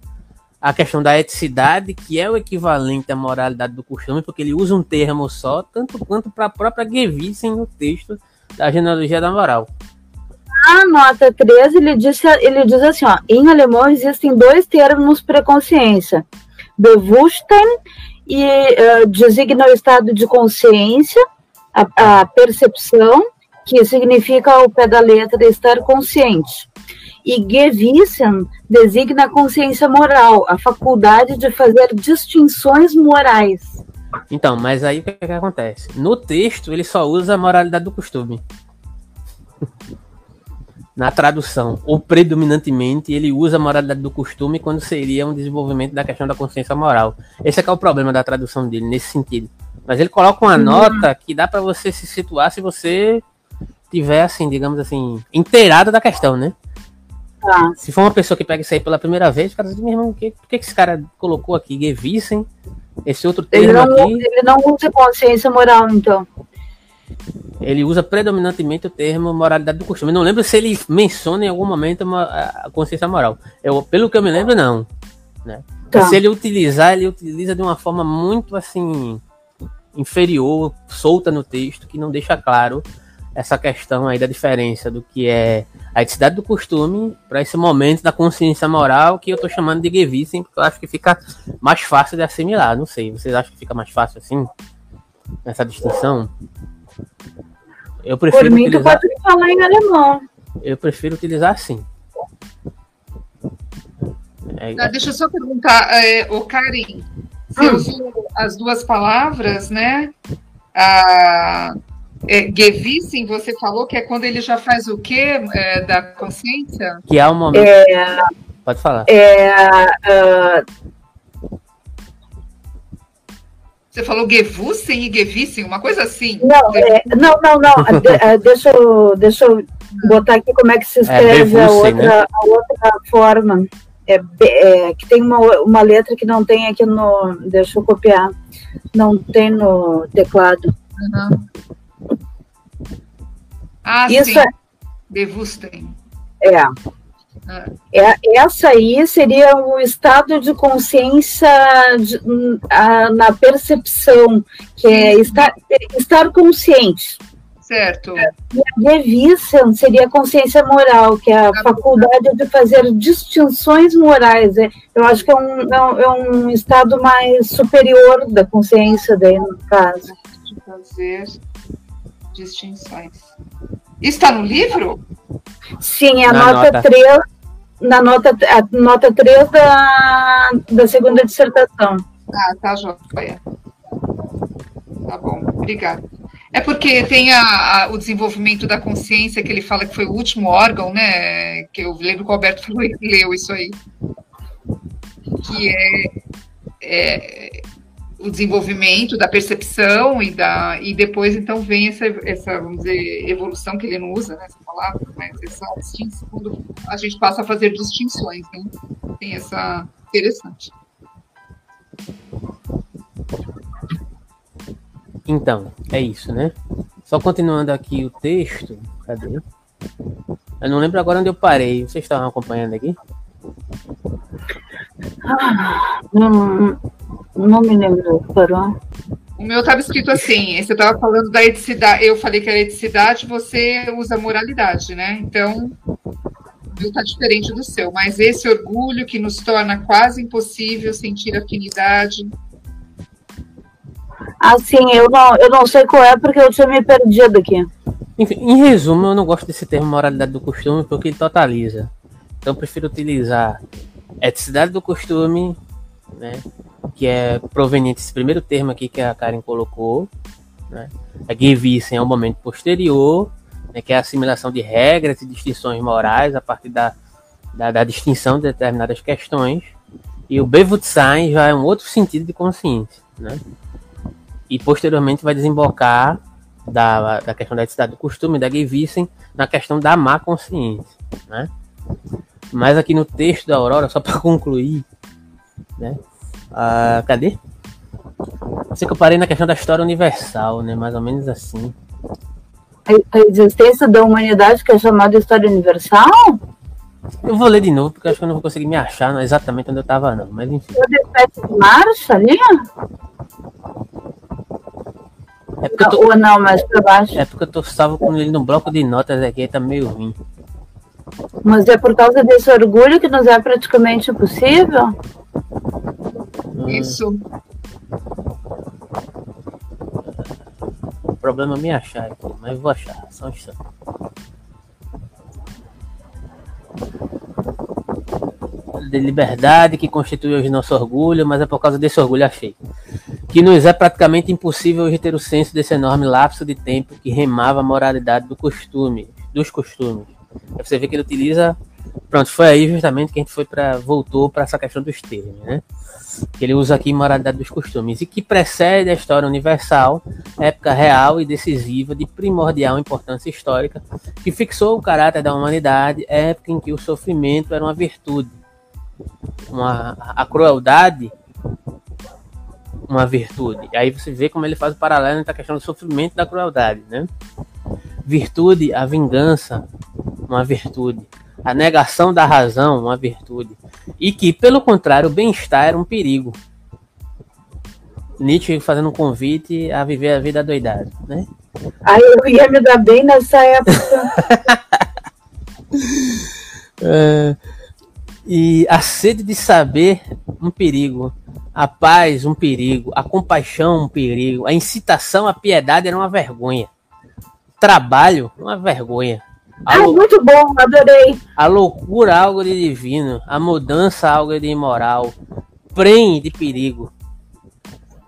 a questão da eticidade, que é o equivalente à moralidade do costume, porque ele usa um termo só, tanto quanto para a própria Gewissen no texto da genealogia da moral.
Na nota 13, ele diz, ele diz assim, ó, em alemão existem dois termos para consciência, Bewusstsein e uh, designa o estado de consciência, a, a, percepção, que significa ao pé da letra estar consciente. E Gewissen designa a consciência moral, a faculdade de fazer distinções morais.
Então, mas aí o que, que acontece? No texto ele só usa a moralidade do costume *laughs* na tradução, ou predominantemente, ele usa a moralidade do costume quando seria um desenvolvimento da questão da consciência moral. Esse é que é o problema da tradução dele, nesse sentido. Mas ele coloca uma uhum. nota que dá para você se situar se você tiver, assim, digamos assim, inteirado da questão, né? Ah. Se for uma pessoa que pega isso aí pela primeira vez, o cara diz, meu irmão, por que, por que esse cara colocou aqui Gewissen, esse outro termo
ele não,
aqui?
Ele não usa consciência moral, então
ele usa predominantemente o termo moralidade do costume. Eu não lembro se ele menciona em algum momento uma, a consciência moral. Eu, pelo que eu me lembro, não. Né? Tá. Se ele utilizar, ele utiliza de uma forma muito assim inferior, solta no texto, que não deixa claro essa questão aí da diferença do que é a eticidade do costume para esse momento da consciência moral que eu estou chamando de Gewissen, porque eu acho que fica mais fácil de assimilar. Não sei, vocês acham que fica mais fácil assim? Nessa distinção? Eu prefiro
Por mim, utilizar... tu pode falar em alemão.
Eu prefiro utilizar assim.
É... Ah, deixa eu só perguntar, é, o Karim, você hum. usou as duas palavras, né? A, é, Gewissen, você falou que é quando ele já faz o quê é, da consciência?
Que é o momento. É, Pode falar.
É, uh,
Você falou Gewussen e Gewissen, uma coisa assim.
Não, é, não, não, não. *laughs* De, é, deixa, eu, deixa eu botar aqui como é que se é, escreve é, a, outra, né? a outra forma. É, é, que tem uma, uma letra que não tem aqui no. Deixa eu copiar. Não tem no teclado. Uhum.
Ah, Isso sim. É.
É. É, essa aí seria o estado de consciência de, a, na percepção, que é estar, estar consciente.
Certo.
E a revista seria a consciência moral, que é a faculdade de fazer distinções morais. É, eu acho que é um, é um, é um estado mais superior da consciência daí, no caso.
De fazer distinções. Está no livro?
Sim, a nota, nota 3 na nota, a nota 3 da, da segunda dissertação.
Ah, tá, joia. Tá bom, obrigada. É porque tem a, a, o desenvolvimento da consciência, que ele fala que foi o último órgão, né? Que eu lembro que o Alberto *laughs* falou, leu isso aí. Que é, é o desenvolvimento da percepção e da e depois então vem essa, essa vamos dizer evolução que ele não usa né, essa palavra mas essa distinção quando a gente passa a fazer distinções né? tem essa interessante
então é isso né só continuando aqui o texto cadê eu não lembro agora onde eu parei vocês estavam acompanhando aqui
ah, não, não me lembro, parou.
O meu estava escrito assim, você estava falando da eticidade, eu falei que era eticidade, você usa moralidade, né? Então, meu está diferente do seu, mas esse orgulho que nos torna quase impossível sentir afinidade.
Assim, eu não, eu não sei qual é porque eu tinha me perdido aqui.
Enfim, em resumo, eu não gosto desse termo moralidade do costume porque ele totaliza. Então eu prefiro utilizar eticidade do costume, né, que é proveniente desse primeiro termo aqui que a Karen colocou. Né. A Gewissen é um momento posterior, né, que é a assimilação de regras e distinções morais a partir da, da, da distinção de determinadas questões. E o Bewusstsein já é um outro sentido de consciência. Né? E posteriormente vai desembocar da, da questão da eticidade do costume, da Gewissen, na questão da má consciência. Né? Mas aqui no texto da Aurora, só *laughs* para concluir, né? Ah, cadê? Sei que eu parei na questão da história universal, né? Mais ou menos assim.
A existência da humanidade que é chamada história universal?
Eu vou ler de novo, porque acho que eu não vou conseguir me achar exatamente onde eu estava, não. Mas enfim.
O de marcha ali? É porque eu tô... Ou não, mais pra baixo.
É porque eu tô salvo com ele no bloco de notas aqui, tá meio ruim.
Mas é por causa desse orgulho que nos é praticamente impossível?
Isso.
O problema é me achar aqui, mas vou achar, só um instante. De liberdade que constitui hoje nosso orgulho, mas é por causa desse orgulho achei. Que nos é praticamente impossível hoje ter o senso desse enorme lapso de tempo que remava a moralidade do costume, dos costumes você vê que ele utiliza. Pronto, foi aí justamente que a gente foi para voltou para essa questão dos termos, né? Que ele usa aqui moralidade dos costumes e que precede a história universal, época real e decisiva de primordial importância histórica, que fixou o caráter da humanidade, época em que o sofrimento era uma virtude, uma, a crueldade uma virtude. Aí você vê como ele faz o paralelo entre a questão do sofrimento e da crueldade, né? Virtude, a vingança, uma virtude. A negação da razão, uma virtude. E que, pelo contrário, o bem-estar era um perigo. Nietzsche fazendo um convite a viver a vida doidada, né?
Aí eu ia me dar bem nessa época. *laughs*
é, e a sede de saber, um perigo. A paz, um perigo. A compaixão, um perigo. A incitação à piedade era uma vergonha. Trabalho, uma vergonha.
A ah, muito bom, adorei.
A loucura, algo de divino. A mudança, algo de imoral. Prem de perigo.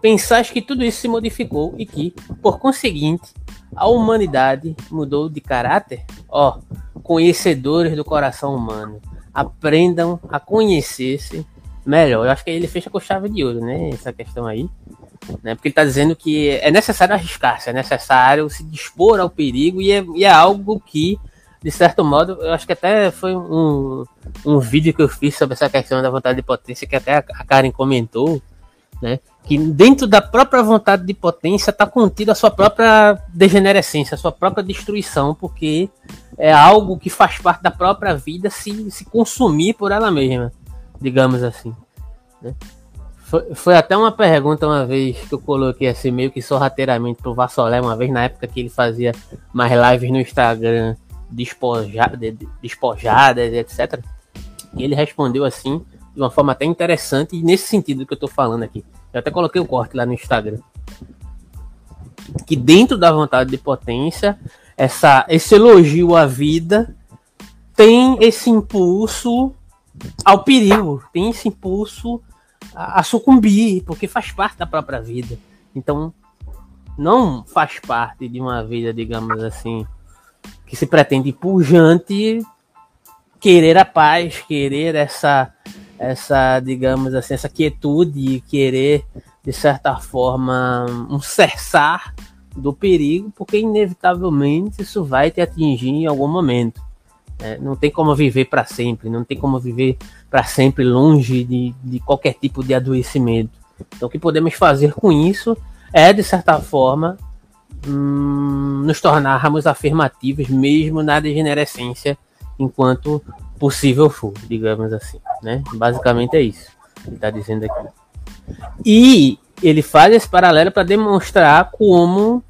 Pensais que tudo isso se modificou e que, por conseguinte, a humanidade mudou de caráter? Ó, oh, conhecedores do coração humano, aprendam a conhecer-se melhor. Eu acho que ele fecha com chave de ouro, né? Essa questão aí. Né? Porque ele está dizendo que é necessário arriscar-se, é necessário se dispor ao perigo e é, e é algo que de certo modo, eu acho que até foi um, um vídeo que eu fiz sobre essa questão da vontade de potência, que até a Karen comentou, né? Que dentro da própria vontade de potência está contida a sua própria degenerescência, a sua própria destruição, porque é algo que faz parte da própria vida se, se consumir por ela mesma, digamos assim. Né? Foi, foi, até uma pergunta uma vez que eu coloquei assim, meio que sorrateiramente pro Vassolé, uma vez na época que ele fazia mais lives no Instagram despoja, despojadas, etc. E ele respondeu assim, de uma forma até interessante, nesse sentido que eu estou falando aqui. Eu até coloquei o corte lá no Instagram. Que dentro da vontade de potência, essa, esse elogio à vida tem esse impulso ao perigo, tem esse impulso a, a sucumbir, porque faz parte da própria vida. Então, não faz parte de uma vida, digamos assim, que se pretende pujante querer a paz, querer essa essa, digamos assim, essa quietude, querer de certa forma um cessar do perigo, porque inevitavelmente isso vai te atingir em algum momento. É, não tem como viver para sempre, não tem como viver para sempre longe de, de qualquer tipo de adoecimento. Então, o que podemos fazer com isso é, de certa forma, hum, nos tornarmos afirmativos mesmo na degenerescência enquanto possível for, digamos assim, né? Basicamente é isso que está dizendo aqui. E ele faz esse paralelo para demonstrar como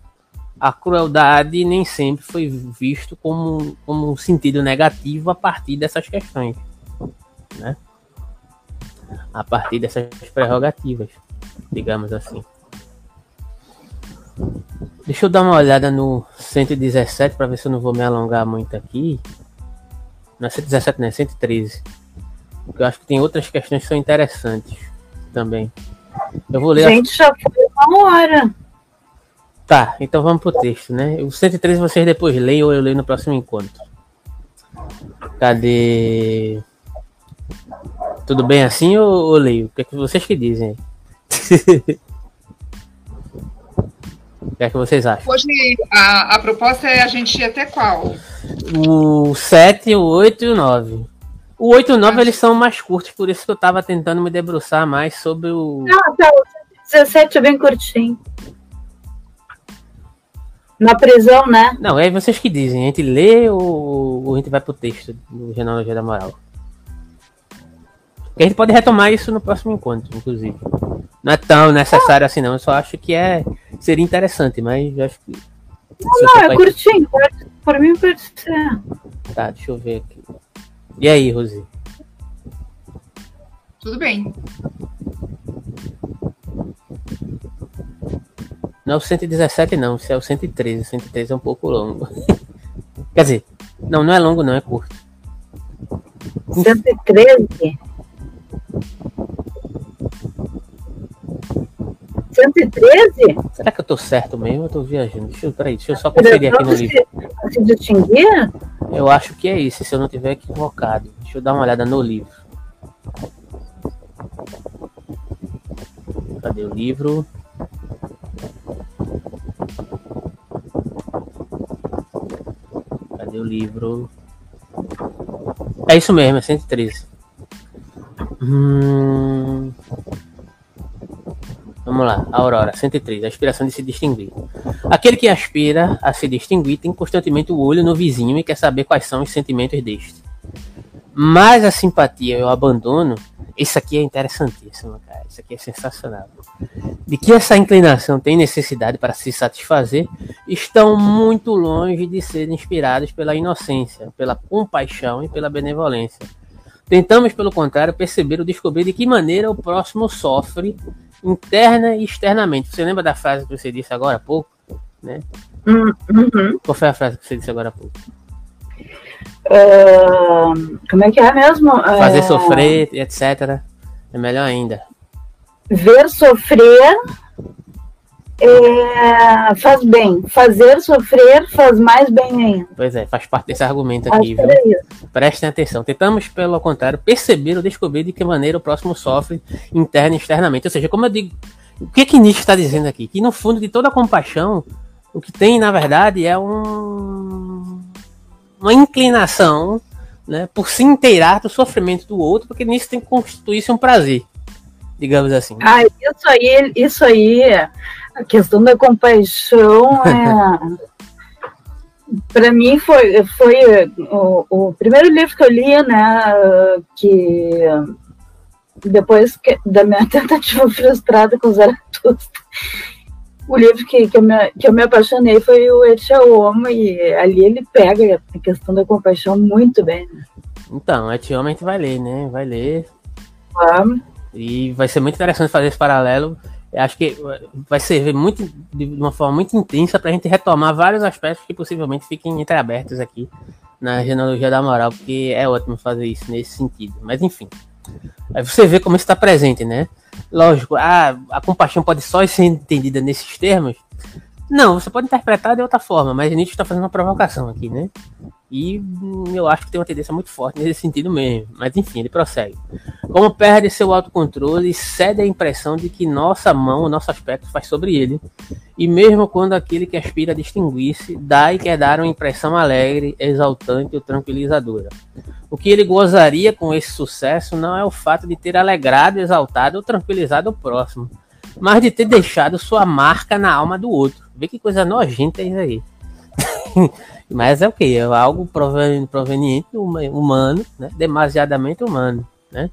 a crueldade nem sempre foi visto como, como um sentido negativo a partir dessas questões, né? A partir dessas prerrogativas, digamos assim. Deixa eu dar uma olhada no 117 para ver se eu não vou me alongar muito aqui. Não é 117, não é 113. Porque eu acho que tem outras questões que são interessantes também. Eu vou ler.
Gente, já foi uma hora.
Tá, então vamos pro texto, né? O 113 vocês depois leem ou eu leio no próximo encontro. Cadê? Tudo bem assim ou, ou leio? O que, é que vocês que dizem? *laughs* o que é que vocês acham?
Hoje a, a proposta é a gente ir até qual?
O 7, o 8 e o 9. O 8 e o 9 eles são mais curtos, por isso que eu tava tentando me debruçar mais sobre o.
Ah, tá. O 17 é bem curtinho. Na prisão, né?
Não, é vocês que dizem. A gente lê ou, ou a gente vai pro texto do Genealogia da Moral? a gente pode retomar isso no próximo encontro, inclusive. Não é tão necessário assim, não. Eu só acho que é seria interessante, mas acho que.
Não, não é curtinho. Pode, por mim pode ser.
Tá, deixa eu ver aqui. E aí, Rosi?
Tudo bem.
Não é o 117 não, se é o 113. O 113 é um pouco longo. *laughs* Quer dizer, não, não é longo não, é curto.
113? 113?
Será que eu tô certo mesmo? Eu tô viajando. Deixa eu, peraí, deixa eu só conferir aqui no livro.
Se distinguir?
Eu acho que é isso, se eu não tiver equivocado. Deixa eu dar uma olhada no livro. Cadê o livro? Cadê o livro? É isso mesmo, é 113. Hum... Vamos lá, Aurora, 103, a aspiração de se distinguir. Aquele que aspira a se distinguir tem constantemente o olho no vizinho e quer saber quais são os sentimentos deste. Mas a simpatia e o abandono, isso aqui é interessantíssimo, cara. Isso aqui é sensacional. De que essa inclinação tem necessidade para se satisfazer, estão muito longe de serem inspirados pela inocência, pela compaixão e pela benevolência. Tentamos, pelo contrário, perceber ou descobrir de que maneira o próximo sofre interna e externamente. Você lembra da frase que você disse agora há pouco? Né?
Hum, uhum.
Qual foi a frase que você disse agora há pouco?
Uh, como é que é mesmo?
Fazer uh, sofrer, etc. É melhor ainda.
Ver sofrer é, faz bem. Fazer sofrer faz mais bem ainda.
Pois é, faz parte desse argumento aqui, viu? Prestem atenção. Tentamos, pelo contrário, perceber ou descobrir de que maneira o próximo sofre interna e externamente. Ou seja, como eu digo, o que que Nietzsche está dizendo aqui? Que no fundo de toda compaixão, o que tem, na verdade, é um, uma inclinação né, por se inteirar do sofrimento do outro, porque nisso tem que constituir-se um prazer digamos assim.
Ah, isso aí, isso aí a questão da compaixão *laughs* é. para mim foi, foi o, o, primeiro livro que eu li, né, que depois que, da minha *laughs* tentativa frustrada com Zaratustra, o livro que, que, eu me, que eu me apaixonei foi o Etia Homo, e ali ele pega a questão da compaixão muito bem. Né?
Então, Etia Homo a gente vai ler, né, vai ler. E vai ser muito interessante fazer esse paralelo acho que vai servir muito de uma forma muito intensa para a gente retomar vários aspectos que possivelmente fiquem entreabertos aqui na genealogia da moral, porque é ótimo fazer isso nesse sentido. Mas enfim, aí você vê como está presente, né? Lógico, a, a compaixão pode só ser entendida nesses termos. Não, você pode interpretar de outra forma, mas Nietzsche está fazendo uma provocação aqui, né? E eu acho que tem uma tendência muito forte nesse sentido mesmo. Mas enfim, ele prossegue. Como perde seu autocontrole, cede a impressão de que nossa mão, nosso aspecto faz sobre ele. E mesmo quando aquele que aspira a distinguir-se, dá e quer dar uma impressão alegre, exaltante ou tranquilizadora. O que ele gozaria com esse sucesso não é o fato de ter alegrado, exaltado ou tranquilizado o próximo, mas de ter deixado sua marca na alma do outro. Vê que coisa nojenta isso aí. *laughs* Mas é o que? É algo proveniente humano, né? demasiadamente humano, né?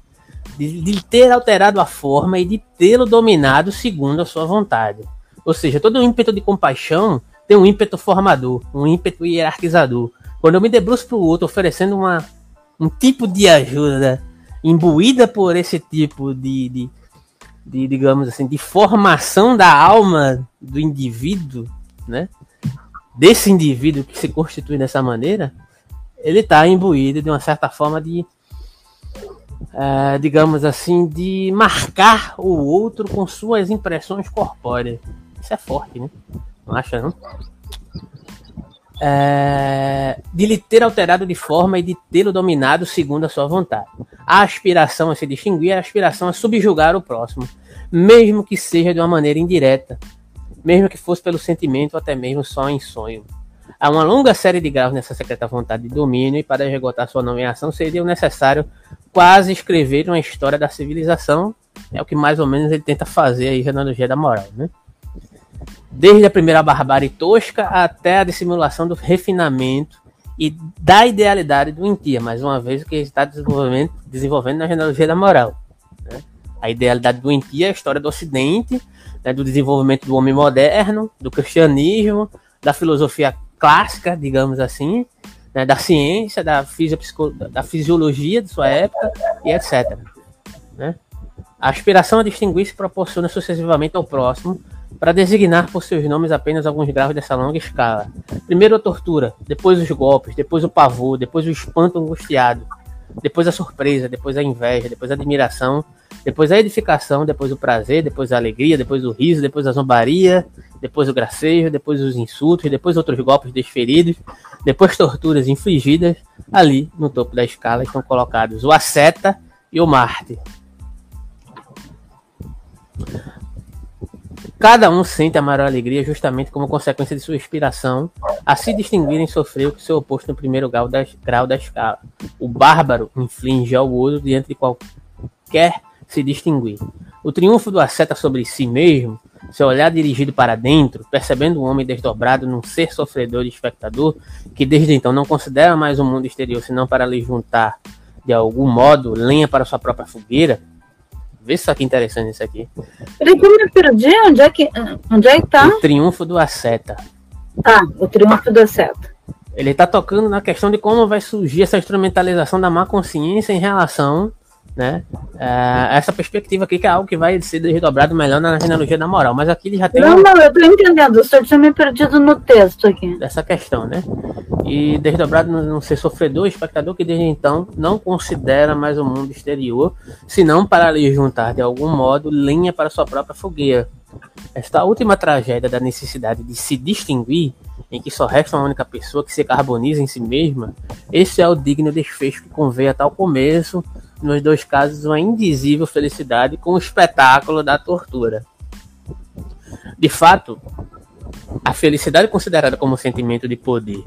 De, de, ter alterado a forma e de tê-lo dominado segundo a sua vontade. Ou seja, todo ímpeto de compaixão tem um ímpeto formador, um ímpeto hierarquizador. Quando eu me debruço para o outro oferecendo uma, um tipo de ajuda imbuída por esse tipo de, de, de, digamos assim, de formação da alma do indivíduo, né? Desse indivíduo que se constitui dessa maneira, ele está imbuído de uma certa forma de, é, digamos assim, de marcar o outro com suas impressões corpóreas. Isso é forte, né? Não acha, não? É, de lhe ter alterado de forma e de tê-lo dominado segundo a sua vontade. A aspiração a se distinguir a aspiração a subjugar o próximo, mesmo que seja de uma maneira indireta, mesmo que fosse pelo sentimento ou até mesmo só em sonho. Há uma longa série de graus nessa secreta vontade de domínio e para esgotar sua nomeação seria necessário quase escrever uma história da civilização. É o que mais ou menos ele tenta fazer aí na analogia da moral, né? Desde a primeira barbárie tosca até a dissimulação do refinamento e da idealidade do entia, mais uma vez o que está desenvolvendo, desenvolvendo na genealogia da moral. Né? A idealidade do entia é a história do Ocidente, né, do desenvolvimento do homem moderno, do cristianismo, da filosofia clássica, digamos assim, né, da ciência, da, da fisiologia de sua época e etc. Né? A aspiração a distinguir-se proporciona sucessivamente ao próximo para designar por seus nomes apenas alguns graus dessa longa escala. Primeiro a tortura, depois os golpes, depois o pavor, depois o espanto angustiado, depois a surpresa, depois a inveja, depois a admiração, depois a edificação, depois o prazer, depois a alegria, depois o riso, depois a zombaria, depois o gracejo, depois os insultos, depois outros golpes desferidos, depois torturas infligidas. Ali, no topo da escala, estão colocados o asceta e o mártir. Cada um sente a maior alegria justamente como consequência de sua inspiração a se distinguir em sofrer o seu oposto no primeiro grau da, grau da escala. O bárbaro inflige ao outro diante de qualquer se distinguir. O triunfo do asceta sobre si mesmo, seu olhar dirigido para dentro, percebendo o homem desdobrado num ser sofredor e espectador, que desde então não considera mais o mundo exterior senão para lhe juntar, de algum modo, lenha para sua própria fogueira, Vê só que interessante isso aqui.
Peraí eu me perdi. Onde é que, onde é que tá?
O triunfo do Asceta.
Ah, o triunfo do Asceta.
Ele tá tocando na questão de como vai surgir essa instrumentalização da má consciência em relação né? É, essa perspectiva aqui que é algo que vai ser desdobrado melhor na genealogia da moral, mas aqui ele já tem.
Não, não, eu tô entendendo, o senhor tinha me perdido no texto aqui.
Dessa questão, né? E desdobrado no, ser sofredor, espectador que desde então não considera mais o mundo exterior, senão para lhe juntar de algum modo lenha para sua própria fogueira. Esta última tragédia da necessidade de se distinguir, em que só resta uma única pessoa que se carboniza em si mesma, esse é o digno desfecho que convém a tal começo nos dois casos, uma indizível felicidade com o espetáculo da tortura. De fato, a felicidade considerada como sentimento de poder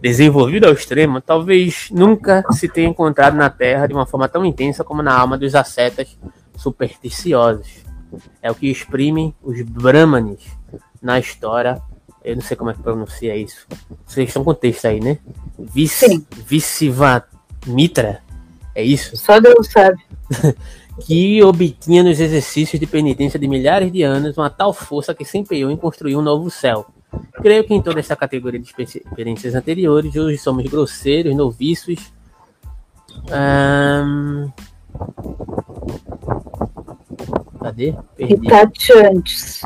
desenvolvido ao extremo talvez nunca se tenha encontrado na Terra de uma forma tão intensa como na alma dos ascetas supersticiosos. É o que exprimem os Brahmanes na história. Eu não sei como é que pronuncia isso. Vocês estão com texto aí, né? Vice, Vicivamitra é isso?
Só Deus sabe. *laughs*
que obtinha nos exercícios de penitência de milhares de anos uma tal força que se empenhou em construir um novo céu. Creio que em toda essa categoria de experiências anteriores, hoje somos grosseiros, noviços. Hum... Cadê?
Perdi. Itatantes.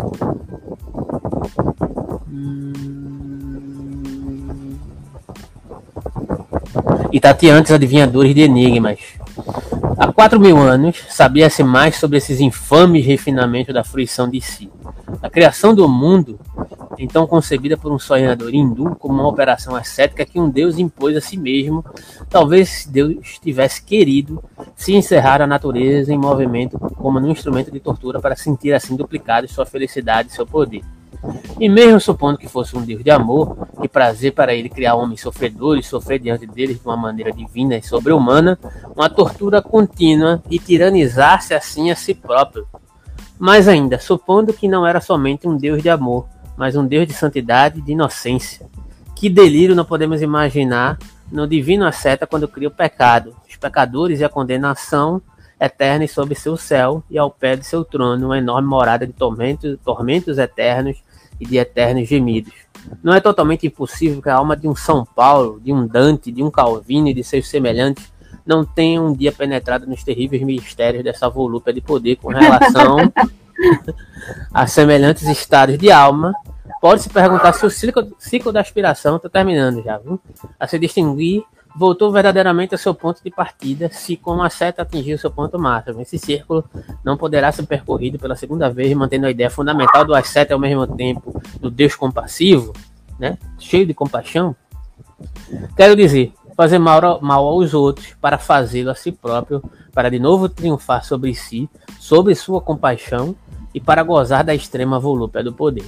E tateantes adivinhadores de enigmas. Há quatro mil anos, sabia-se mais sobre esses infames refinamentos da fruição de si. A criação do mundo, então concebida por um sonhador hindu como uma operação ascética que um Deus impôs a si mesmo, talvez Deus tivesse querido se encerrar a natureza em movimento como num instrumento de tortura para sentir assim duplicados sua felicidade e seu poder. E mesmo supondo que fosse um Deus de amor e prazer para ele criar homens sofredores, sofrer diante deles de uma maneira divina e sobre-humana, uma tortura contínua e tiranizar-se assim a si próprio. Mais ainda, supondo que não era somente um Deus de amor, mas um Deus de santidade e de inocência. Que delírio não podemos imaginar no divino asceta quando cria o pecado, os pecadores e a condenação eterna sob seu céu e ao pé de seu trono uma enorme morada de tormentos, tormentos eternos e de eternos gemidos. não é totalmente impossível que a alma de um São Paulo, de um Dante, de um Calvino e de seus semelhantes não tenha um dia penetrado nos terríveis mistérios dessa volúpia de poder com relação *laughs* a semelhantes estados de alma. Pode se perguntar se o ciclo, ciclo da aspiração está terminando já, viu? A se distinguir voltou verdadeiramente ao seu ponto de partida, se com a seta atingir o seu ponto máximo. Esse círculo não poderá ser percorrido pela segunda vez, mantendo a ideia fundamental do asceta ao mesmo tempo do Deus compassivo, né? cheio de compaixão. Quero dizer, fazer mal, mal aos outros para fazê-lo a si próprio, para de novo triunfar sobre si, sobre sua compaixão e para gozar da extrema volúpia do poder.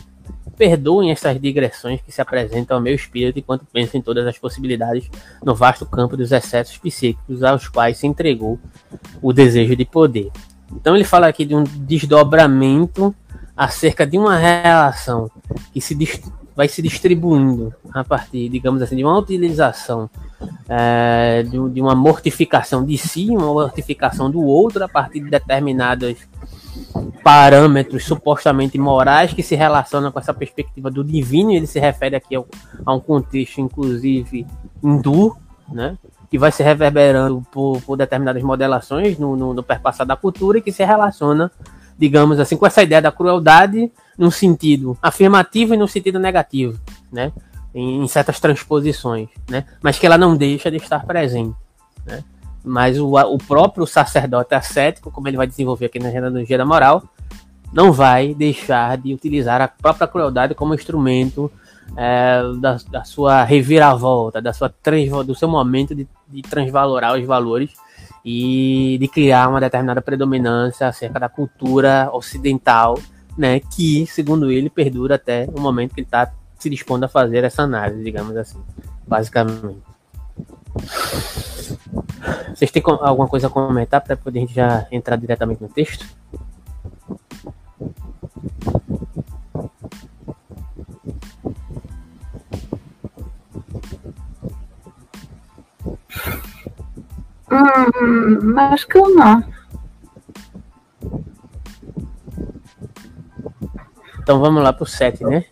Perdoem essas digressões que se apresentam ao meu espírito enquanto penso em todas as possibilidades no vasto campo dos excessos psíquicos aos quais se entregou o desejo de poder. Então ele fala aqui de um desdobramento acerca de uma relação que se vai se distribuindo a partir, digamos assim, de uma utilização, é, de, de, uma mortificação de si, uma mortificação do outro a partir de determinadas parâmetros supostamente morais que se relacionam com essa perspectiva do divino, ele se refere aqui ao, a um contexto, inclusive, hindu, né? que vai se reverberando por, por determinadas modelações no, no, no perpassar da cultura e que se relaciona, digamos assim, com essa ideia da crueldade num sentido afirmativo e num sentido negativo, né? Em, em certas transposições, né? Mas que ela não deixa de estar presente, né? Mas o, o próprio sacerdote ascético, como ele vai desenvolver aqui na Genealogia da Moral, não vai deixar de utilizar a própria crueldade como instrumento é, da, da, sua reviravolta, da sua trans, do seu momento de, de transvalorar os valores e de criar uma determinada predominância acerca da cultura ocidental, né, que, segundo ele, perdura até o momento que ele está se dispondo a fazer essa análise, digamos assim, basicamente. Vocês têm alguma coisa a comentar para poder a gente já entrar diretamente no texto?
Hum, acho que eu não.
Então vamos lá pro 7, né?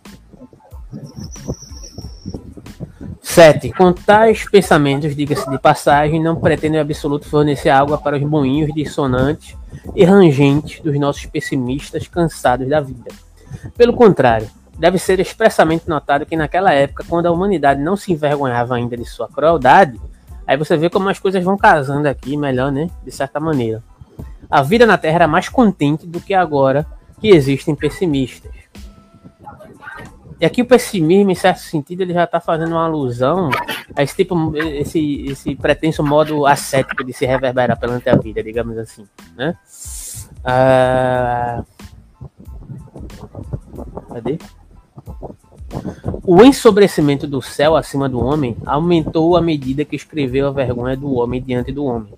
7. Com tais pensamentos, diga-se de passagem, não pretendo em absoluto fornecer água para os moinhos dissonantes e rangentes dos nossos pessimistas cansados da vida. Pelo contrário, deve ser expressamente notado que naquela época, quando a humanidade não se envergonhava ainda de sua crueldade, aí você vê como as coisas vão casando aqui melhor, né? De certa maneira. A vida na Terra era mais contente do que agora que existem pessimistas. E aqui o pessimismo, em certo sentido, ele já está fazendo uma alusão a esse tipo, esse, esse pretenso modo ascético de se reverberar perante a vida, digamos assim, né? Ah... Cadê? O ensobrecimento do céu acima do homem aumentou à medida que escreveu a vergonha do homem diante do homem.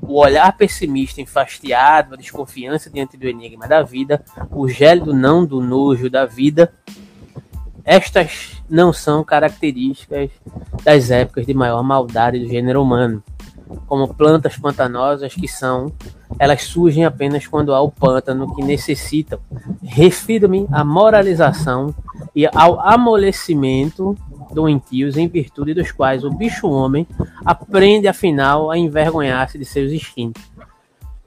O olhar pessimista, enfastiado, a desconfiança diante do enigma da vida, o gélido não do nojo da vida, estas não são características das épocas de maior maldade do gênero humano. Como plantas pantanosas que são, elas surgem apenas quando há o pântano que necessitam. Refiro-me à moralização e ao amolecimento doentios em virtude dos quais o bicho-homem aprende afinal a envergonhar-se de seus instintos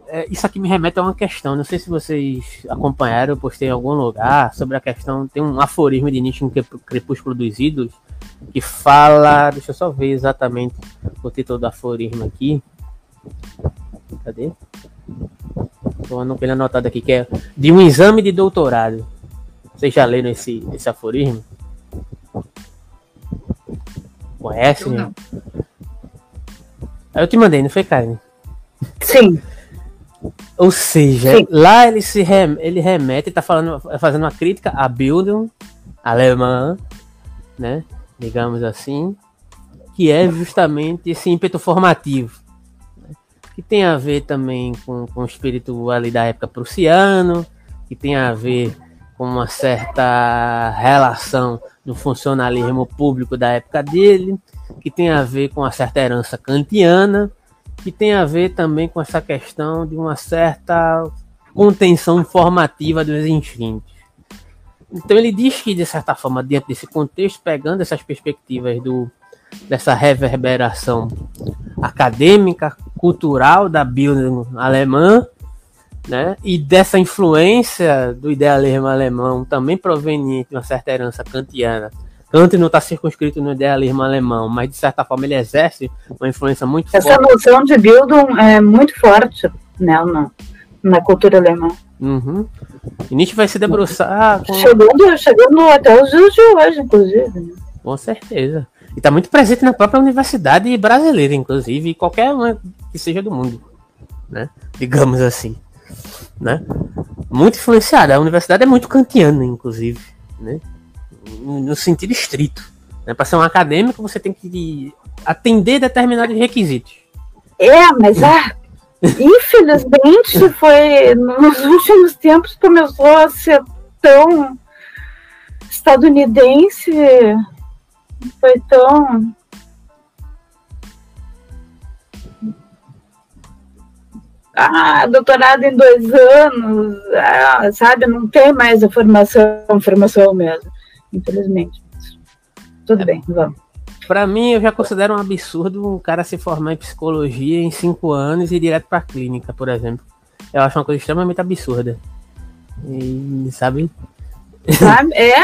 é, isso aqui me remete a uma questão. Não sei se vocês acompanharam, eu postei em algum lugar sobre a questão. Tem um aforismo de Nietzsche no Crepúsculo dos Ídolos que fala. Deixa eu só ver exatamente o título do aforismo aqui. Cadê? Estou anotado aqui, que é de um exame de doutorado. Vocês já leram esse, esse aforismo? Conhece? Eu, eu te mandei, não foi, Karen?
Sim.
Ou seja, Sim. lá ele se rem, ele remete, está falando, fazendo uma crítica à Bildung alemã, né? Digamos assim, que é justamente esse ímpeto formativo, né? que tem a ver também com, com o espírito ali da época prussiano, que tem a ver com uma certa relação do funcionalismo público da época dele, que tem a ver com uma certa herança kantiana, que tem a ver também com essa questão de uma certa contenção formativa dos instintos. Então ele diz que, de certa forma, dentro desse contexto, pegando essas perspectivas do, dessa reverberação acadêmica, cultural da Bildung alemã, né? E dessa influência do idealismo alemão, também proveniente de uma certa herança kantiana. Kant não está circunscrito no idealismo alemão, mas de certa forma ele exerce uma influência muito
Essa forte. Essa noção de Bildung é muito forte né, na, na cultura alemã.
Uhum. E Nietzsche vai se debruçar.
Com... Chegando, chegando até os dias de hoje, inclusive. Né?
Com certeza. E está muito presente na própria universidade brasileira, inclusive, e qualquer uma que seja do mundo, né? Digamos assim, né? Muito influenciada. A universidade é muito kantiana, inclusive, né? No sentido estrito. Né? Para ser um acadêmico, você tem que atender determinados requisitos.
É, mas ah, infelizmente foi nos últimos tempos começou a ser tão estadunidense foi tão. Ah, doutorado em dois anos, ah, sabe? Não tem mais a formação, formação mesmo, infelizmente. Tudo é, bem, vamos.
Para mim, eu já considero um absurdo um cara se formar em psicologia em cinco anos e ir direto para clínica, por exemplo. Eu acho uma coisa extremamente absurda. E, sabe?
Sabe? É.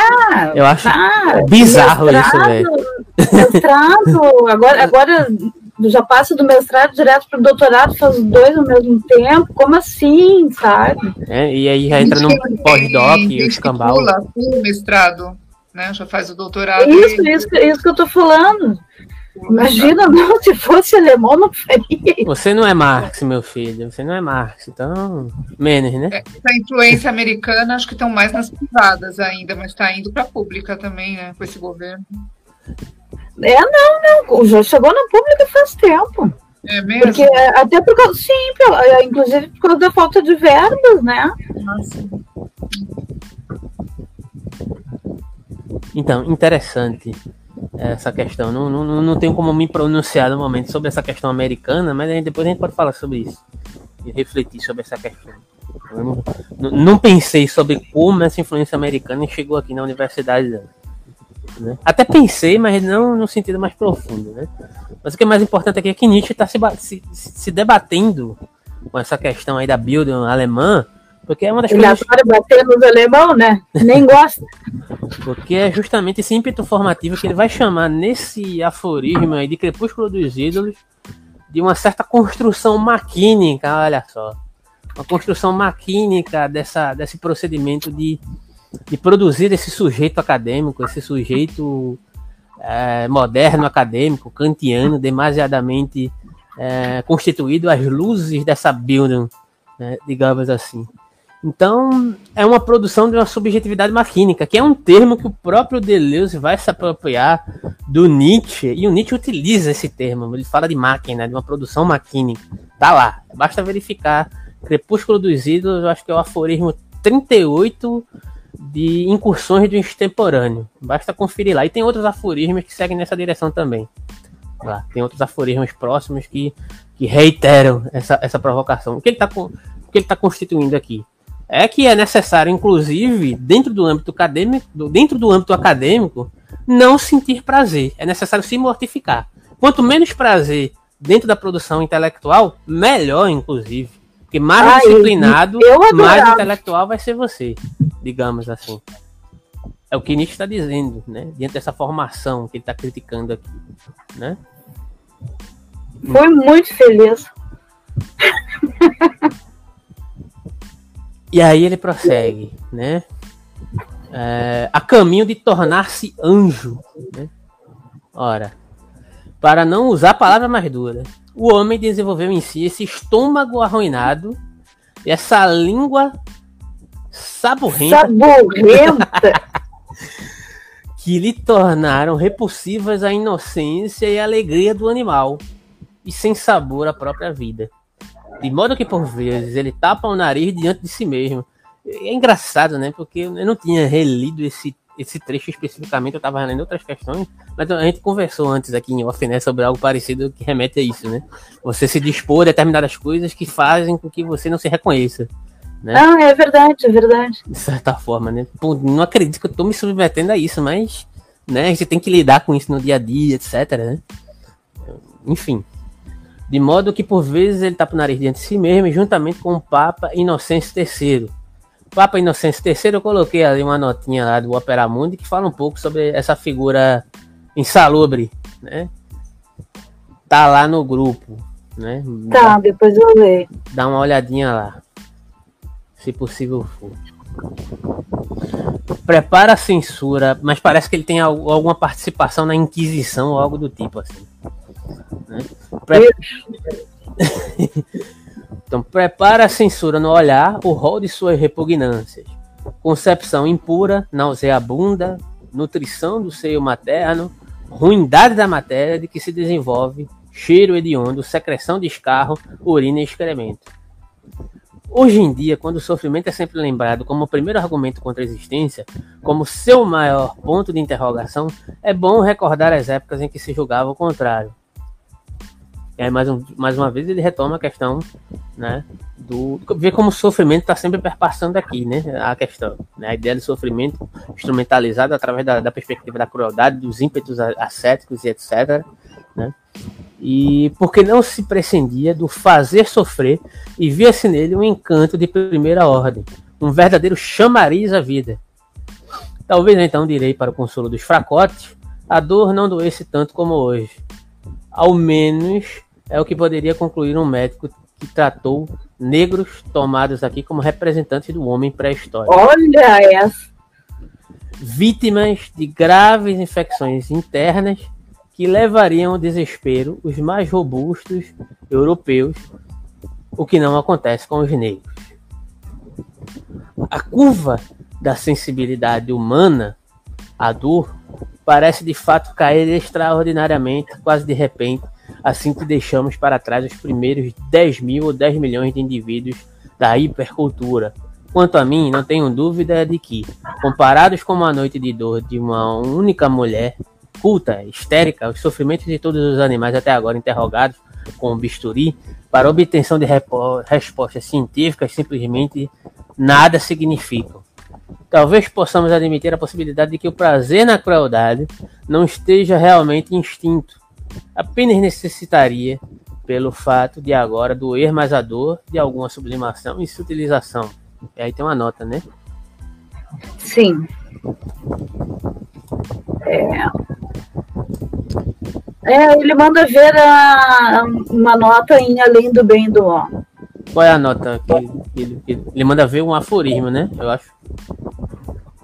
*laughs*
Eu acho tá, bizarro mestrado, isso, velho.
Mestrado, agora, agora já passa do mestrado direto para o doutorado, faz dois ao mesmo tempo. Como assim, sabe?
É, e aí já entra no pós-doc e o escambau.
mestrado, né? Já faz o doutorado.
Isso, e... isso, isso que eu tô falando. Imagina, *laughs* não, se fosse alemão, não faria.
Você não é Marx, meu filho. Você não é Marx, então. Menos, né? É,
a influência americana, acho que estão mais nas privadas ainda, mas está indo para a pública também, né? Com esse governo.
É, não, não. Já chegou na pública faz tempo.
É mesmo?
Porque, até por causa, sim, é, inclusive por causa da falta de verbas, né? Nossa.
Então, interessante essa questão. Não, não, não tenho como me pronunciar no momento sobre essa questão americana, mas depois a gente pode falar sobre isso e refletir sobre essa questão. Não, não pensei sobre como essa influência americana chegou aqui na universidade. Né? Até pensei, mas não no sentido mais profundo. Né? Mas o que é mais importante aqui é que Nietzsche está se, se, se debatendo com essa questão aí da Bildung alemã porque é uma das
Ele coisas. adora bater nos alemão, né? Nem gosta.
Porque é justamente esse ímpeto formativo que ele vai chamar nesse aforismo aí de Crepúsculo dos Ídolos de uma certa construção maquínica, olha só. Uma construção maquínica dessa, desse procedimento de, de produzir esse sujeito acadêmico, esse sujeito é, moderno acadêmico, kantiano, demasiadamente é, constituído às luzes dessa Bildung, né, digamos assim. Então, é uma produção de uma subjetividade maquínica, que é um termo que o próprio Deleuze vai se apropriar do Nietzsche, e o Nietzsche utiliza esse termo, ele fala de máquina, de uma produção maquínica. Tá lá, basta verificar. Crepúsculo dos Ídolos, eu acho que é o aforismo 38 de incursões do extemporâneo. Basta conferir lá. E tem outros aforismos que seguem nessa direção também. Lá, tem outros aforismos próximos que, que reiteram essa, essa provocação. O que ele está o que ele tá constituindo aqui? É que é necessário, inclusive, dentro do âmbito acadêmico, dentro do âmbito acadêmico, não sentir prazer. É necessário se mortificar. Quanto menos prazer dentro da produção intelectual, melhor, inclusive. Porque mais Ai, disciplinado, mais intelectual vai ser você, digamos assim. É o que Nietzsche está dizendo, né? Diante dessa formação que ele está criticando aqui, né?
Foi muito feliz. *laughs*
E aí ele prossegue, né? É, a caminho de tornar-se anjo. Né? Ora, para não usar a palavra mais dura, o homem desenvolveu em si esse estômago arruinado e essa língua saborrenta,
saborrenta. *laughs*
que lhe tornaram repulsivas a inocência e a alegria do animal e sem sabor à própria vida. De modo que, por vezes, ele tapa o nariz diante de si mesmo. É engraçado, né? Porque eu não tinha relido esse, esse trecho especificamente, eu estava relendo outras questões, mas a gente conversou antes aqui em off, né, sobre algo parecido que remete a isso, né? Você se dispor a determinadas coisas que fazem com que você não se reconheça.
Né? Não, é verdade, é verdade.
De certa forma, né? Pô, não acredito que eu tô me submetendo a isso, mas né, a gente tem que lidar com isso no dia a dia, etc. Né? Enfim. De modo que por vezes ele tapa o nariz diante de si mesmo, juntamente com o Papa Inocêncio III. Papa Inocêncio III, eu coloquei ali uma notinha lá do Opera Mundi que fala um pouco sobre essa figura insalubre, né? Tá lá no grupo, né?
Tá, depois eu leio.
Dá uma olhadinha lá se possível for. Prepara a censura, mas parece que ele tem alguma participação na Inquisição ou algo do tipo assim. Né? Pre... *laughs* então, prepara a censura no olhar, o rol de suas repugnâncias. Concepção impura, nauseabunda, nutrição do seio materno, ruindade da matéria de que se desenvolve, cheiro hediondo, secreção de escarro, urina e excremento. Hoje em dia, quando o sofrimento é sempre lembrado como o primeiro argumento contra a existência, como seu maior ponto de interrogação, é bom recordar as épocas em que se julgava o contrário. Aí, mais, um, mais uma vez, ele retoma a questão, né, do... Ver como o sofrimento está sempre perpassando aqui, né, a questão. Né, a ideia do sofrimento instrumentalizado através da, da perspectiva da crueldade, dos ímpetos ascéticos e etc., né, e porque não se prescindia do fazer sofrer e via-se nele um encanto de primeira ordem, um verdadeiro chamariz à vida. Talvez então direi para o consolo dos fracotes, a dor não doesse tanto como hoje. Ao menos é o que poderia concluir um médico que tratou negros tomados aqui como representantes do homem pré-histórico.
Olha essa!
Vítimas de graves infecções internas que levariam ao desespero os mais robustos europeus, o que não acontece com os negros. A curva da sensibilidade humana à dor parece de fato cair extraordinariamente, quase de repente, assim que deixamos para trás os primeiros 10 mil ou 10 milhões de indivíduos da hipercultura. Quanto a mim, não tenho dúvida de que, comparados com uma noite de dor de uma única mulher, culta, histérica, os sofrimentos de todos os animais até agora interrogados com o bisturi para obtenção de respostas científicas simplesmente nada significam. Talvez possamos admitir a possibilidade de que o prazer na crueldade não esteja realmente instinto, apenas necessitaria, pelo fato de agora doer mais a dor de alguma sublimação e sutilização. E aí tem uma nota, né?
Sim. É. É, ele manda ver a, uma nota em Além do Bem do Ó.
Qual é a nota que, ele, ele manda ver um aforismo, né? Eu acho.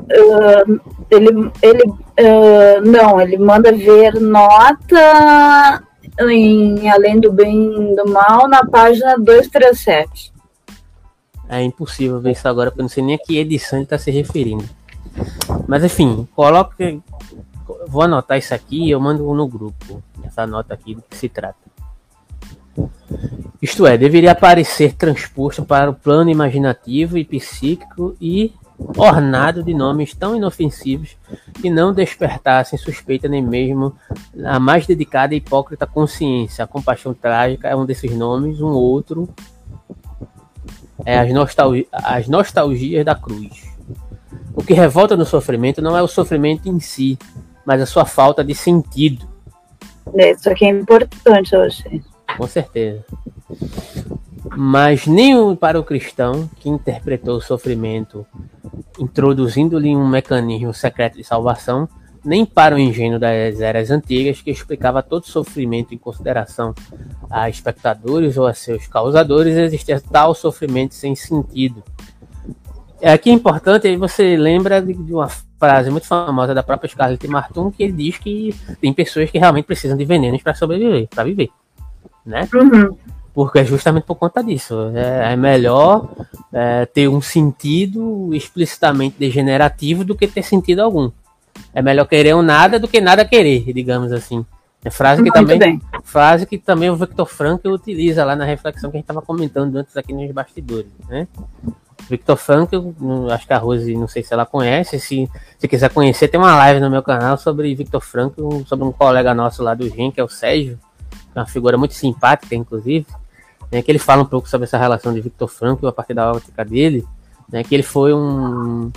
Uh, ele, ele uh, não, ele manda ver nota em Além do Bem e do Mal na página 237.
É impossível ver isso agora, porque eu não sei nem a que edição ele está se referindo. Mas enfim, coloque. Vou anotar isso aqui e eu mando no grupo. Essa nota aqui do que se trata. Isto é, deveria aparecer transposto para o plano imaginativo e psíquico e ornado de nomes tão inofensivos que não despertassem suspeita nem mesmo a mais dedicada e hipócrita consciência. A compaixão trágica é um desses nomes, um outro é as, nostalgi as nostalgias da cruz. O que revolta no sofrimento não é o sofrimento em si, mas a sua falta de sentido.
É, isso aqui é importante hoje.
Com certeza. Mas nem para o cristão que interpretou o sofrimento introduzindo-lhe um mecanismo secreto de salvação, nem para o ingênuo das eras antigas que explicava todo sofrimento em consideração a espectadores ou a seus causadores, existia tal sofrimento sem sentido é aqui é importante, você lembra de, uma frase muito famosa da própria Scarlett Martin, que diz que tem pessoas que realmente precisam de venenos para sobreviver, para viver, né? Uhum. Porque é justamente por conta disso. É, é melhor é, ter um sentido explicitamente degenerativo do que ter sentido algum. É melhor querer um nada do que nada querer, digamos assim. É frase que também, bem. frase que também o Victor Frankl utiliza lá na reflexão que a gente estava comentando antes aqui nos bastidores, né? Victor Frankl, acho que a Rose, não sei se ela conhece, se, se quiser conhecer, tem uma live no meu canal sobre Victor Frankl, sobre um colega nosso lá do GEM, que é o Sérgio, que é uma figura muito simpática, inclusive. Né, que ele fala um pouco sobre essa relação de Victor Frankl a partir da ótica dele, né, que ele foi um,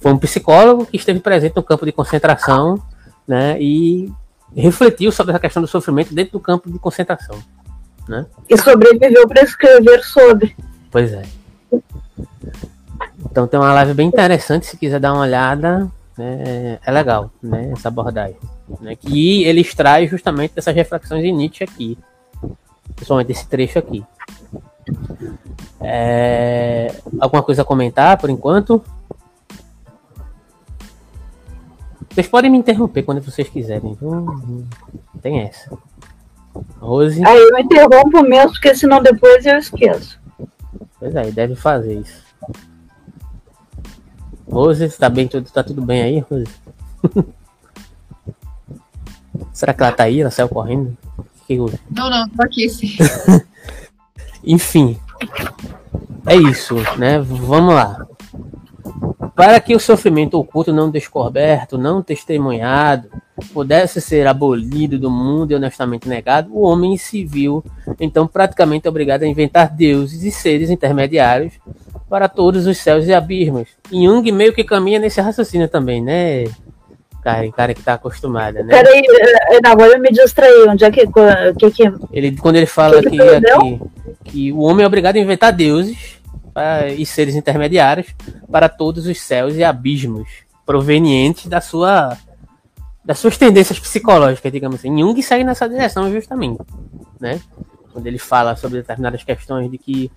foi um psicólogo que esteve presente no campo de concentração né, e refletiu sobre essa questão do sofrimento dentro do campo de concentração. Né?
E sobreviveu para escrever sobre.
Pois é. Então tem uma live bem interessante, se quiser dar uma olhada, né, é legal, né, essa abordagem. Né, que ele extrai justamente dessas reflexões de Nietzsche aqui, principalmente esse trecho aqui. É, alguma coisa a comentar por enquanto? Vocês podem me interromper quando vocês quiserem. Hum, tem essa. Rose.
Aí eu interrompo mesmo, porque senão depois eu esqueço.
Pois é, deve fazer isso. Rose, tá bem, tudo, tá tudo bem aí, Rose? *laughs* Será que ela tá aí? Ela saiu correndo?
Rose? Não, não, tô aqui sim. *laughs*
Enfim. É isso, né? Vamos lá. Para que o sofrimento oculto não descoberto, não testemunhado, pudesse ser abolido do mundo e honestamente negado, o homem se viu então praticamente obrigado a inventar deuses e seres intermediários para todos os céus e abismos. E Jung meio que caminha nesse raciocínio também, né? Cara, cara que tá acostumada, né?
Peraí, eh, agora eu me distraí. Onde é que. que, que...
Ele, quando ele fala que, que, que o homem é obrigado a inventar deuses e seres intermediários para todos os céus e abismos provenientes da sua das suas tendências psicológicas, digamos assim. Jung segue nessa direção justamente, né? Quando ele fala sobre determinadas questões de que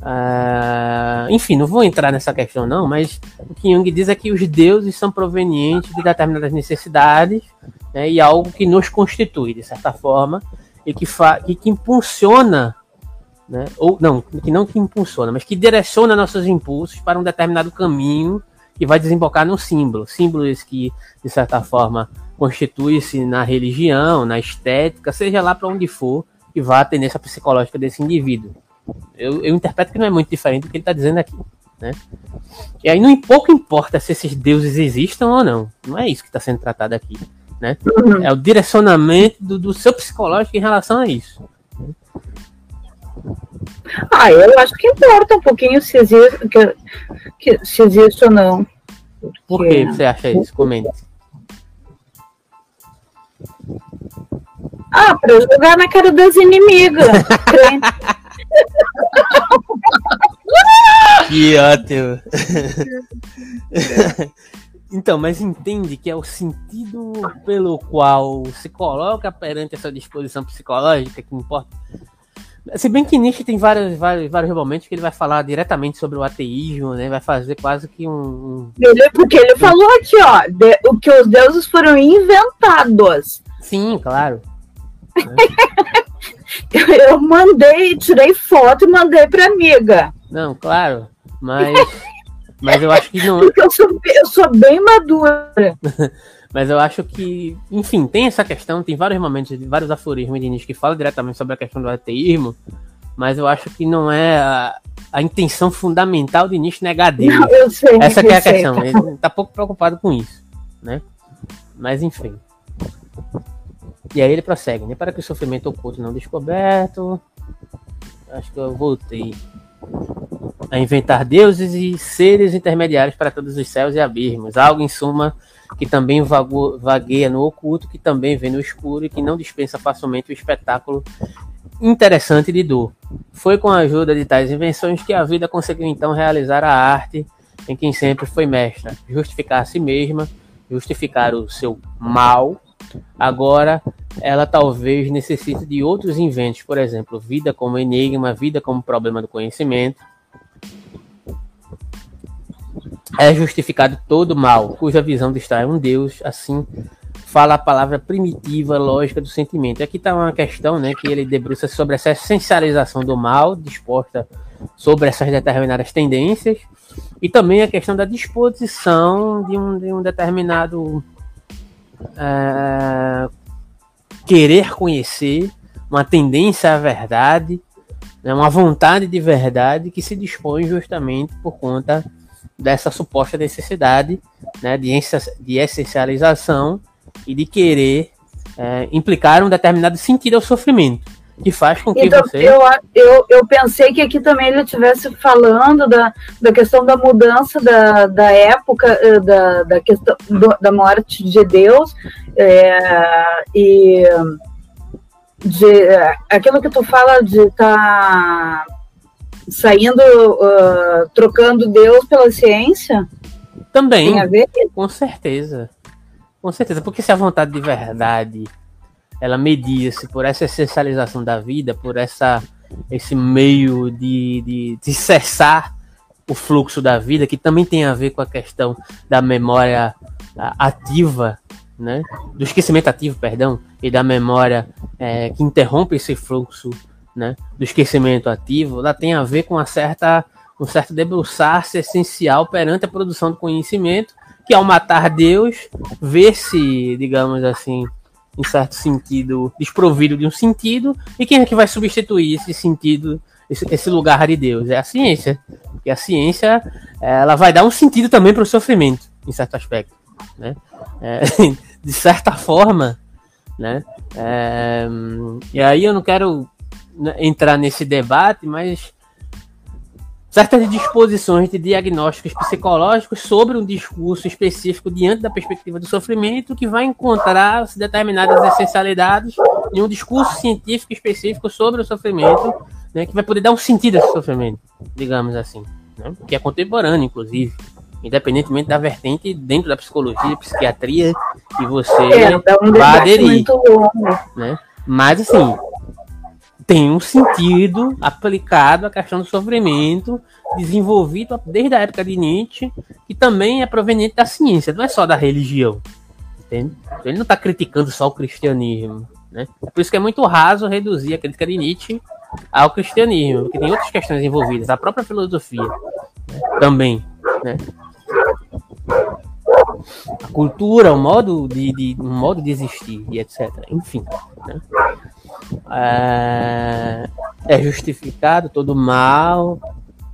uh, enfim, não vou entrar nessa questão não, mas o que Jung diz é que os deuses são provenientes de determinadas necessidades né, e algo que nos constitui, de certa forma, e que, e que impulsiona né? Ou não, que não que impulsiona, mas que direciona nossos impulsos para um determinado caminho que vai desembocar num símbolo. Símbolos que, de certa forma, constitui-se na religião, na estética, seja lá para onde for, que vá a tendência psicológica desse indivíduo. Eu, eu interpreto que não é muito diferente do que ele está dizendo aqui. Né? E aí não pouco importa se esses deuses existam ou não. Não é isso que está sendo tratado aqui. Né? Uhum. É o direcionamento do, do seu psicológico em relação a isso.
Ah, eu acho que importa um pouquinho se existe, que, que, se existe ou não.
Por que você acha isso? Comente.
Ah, para jogar na cara das inimigas. *laughs*
que ótimo. *laughs* Então, mas entende que é o sentido pelo qual se coloca perante essa disposição psicológica que importa. Se bem que Nietzsche tem vários, vários, vários momentos que ele vai falar diretamente sobre o ateísmo, né? Vai fazer quase que um.
Ele, porque ele falou aqui, ó, de, o que os deuses foram inventados.
Sim, claro. *laughs* *laughs*
eu mandei, tirei foto e mandei pra amiga.
Não, claro. Mas. *laughs* mas eu acho que não.
Porque eu sou, eu sou bem madura. *laughs*
Mas eu acho que, enfim, tem essa questão, tem vários momentos, vários aforismos de Nietzsche que falam diretamente sobre a questão do ateísmo, mas eu acho que não é a, a intenção fundamental de Nietzsche negar Deus. Não, eu sei, essa eu é a sei, questão. Ele tá pouco preocupado com isso, né? Mas enfim. E aí ele prossegue, né? Para que o sofrimento oculto não descoberto. Acho que eu voltei a inventar deuses e seres intermediários para todos os céus e abismos. Algo, em suma, que também vagueia no oculto, que também vê no escuro e que não dispensa facilmente o espetáculo interessante de dor. Foi com a ajuda de tais invenções que a vida conseguiu então realizar a arte em quem sempre foi mestra, justificar a si mesma, justificar o seu mal. Agora, ela talvez necessite de outros inventos, por exemplo, vida como enigma, vida como problema do conhecimento, é justificado todo mal, cuja visão distrai um Deus, assim fala a palavra primitiva, lógica do sentimento. Aqui está uma questão né, que ele debruça sobre essa essencialização do mal, disposta sobre essas determinadas tendências, e também a questão da disposição de um, de um determinado é, querer conhecer, uma tendência à verdade, né, uma vontade de verdade que se dispõe justamente por conta dessa suposta necessidade né, de, de essencialização e de querer é, implicar um determinado sentido ao sofrimento. Que faz com que
então,
você.
Eu, eu, eu pensei que aqui também ele estivesse falando da, da questão da mudança da, da época, eh, da, da questão do, da morte de Deus, é, e de aquilo que tu fala de estar tá saindo, uh, trocando Deus pela ciência.
Também, com certeza. Com certeza, porque se a vontade de verdade ela media-se por essa essencialização da vida, por essa esse meio de, de, de, cessar o fluxo da vida, que também tem a ver com a questão da memória ativa, né? do esquecimento ativo, perdão, e da memória é, que interrompe esse fluxo né? do esquecimento ativo, ela tem a ver com uma certa, um certo debruçar-se essencial perante a produção do conhecimento, que ao matar Deus, vê-se, digamos assim, em certo sentido, desprovido de um sentido, e quem é que vai substituir esse sentido, esse, esse lugar de Deus? É a ciência. Porque a ciência, ela vai dar um sentido também para o sofrimento, em certo aspecto. Né? É, *laughs* de certa forma, né? É, e aí eu não quero né, entrar nesse debate, mas certas disposições de diagnósticos psicológicos sobre um discurso específico diante da perspectiva do sofrimento que vai encontrar determinadas essencialidades em um discurso científico específico sobre o sofrimento, né, que vai poder dar um sentido a esse sofrimento, digamos assim, né, que é contemporâneo, inclusive, independentemente da vertente dentro da psicologia, psiquiatria que você é, um vai aderir, né? Mas assim, tem um sentido aplicado à questão do sofrimento, desenvolvido desde a época de Nietzsche, que também é proveniente da ciência, não é só da religião. Entende? Ele não está criticando só o cristianismo. Né? Por isso que é muito raso reduzir a crítica de Nietzsche ao cristianismo, porque tem outras questões envolvidas, a própria filosofia né? também. Né? A cultura, o modo de, de, modo de existir e etc. Enfim. Né? É, é justificado todo mal,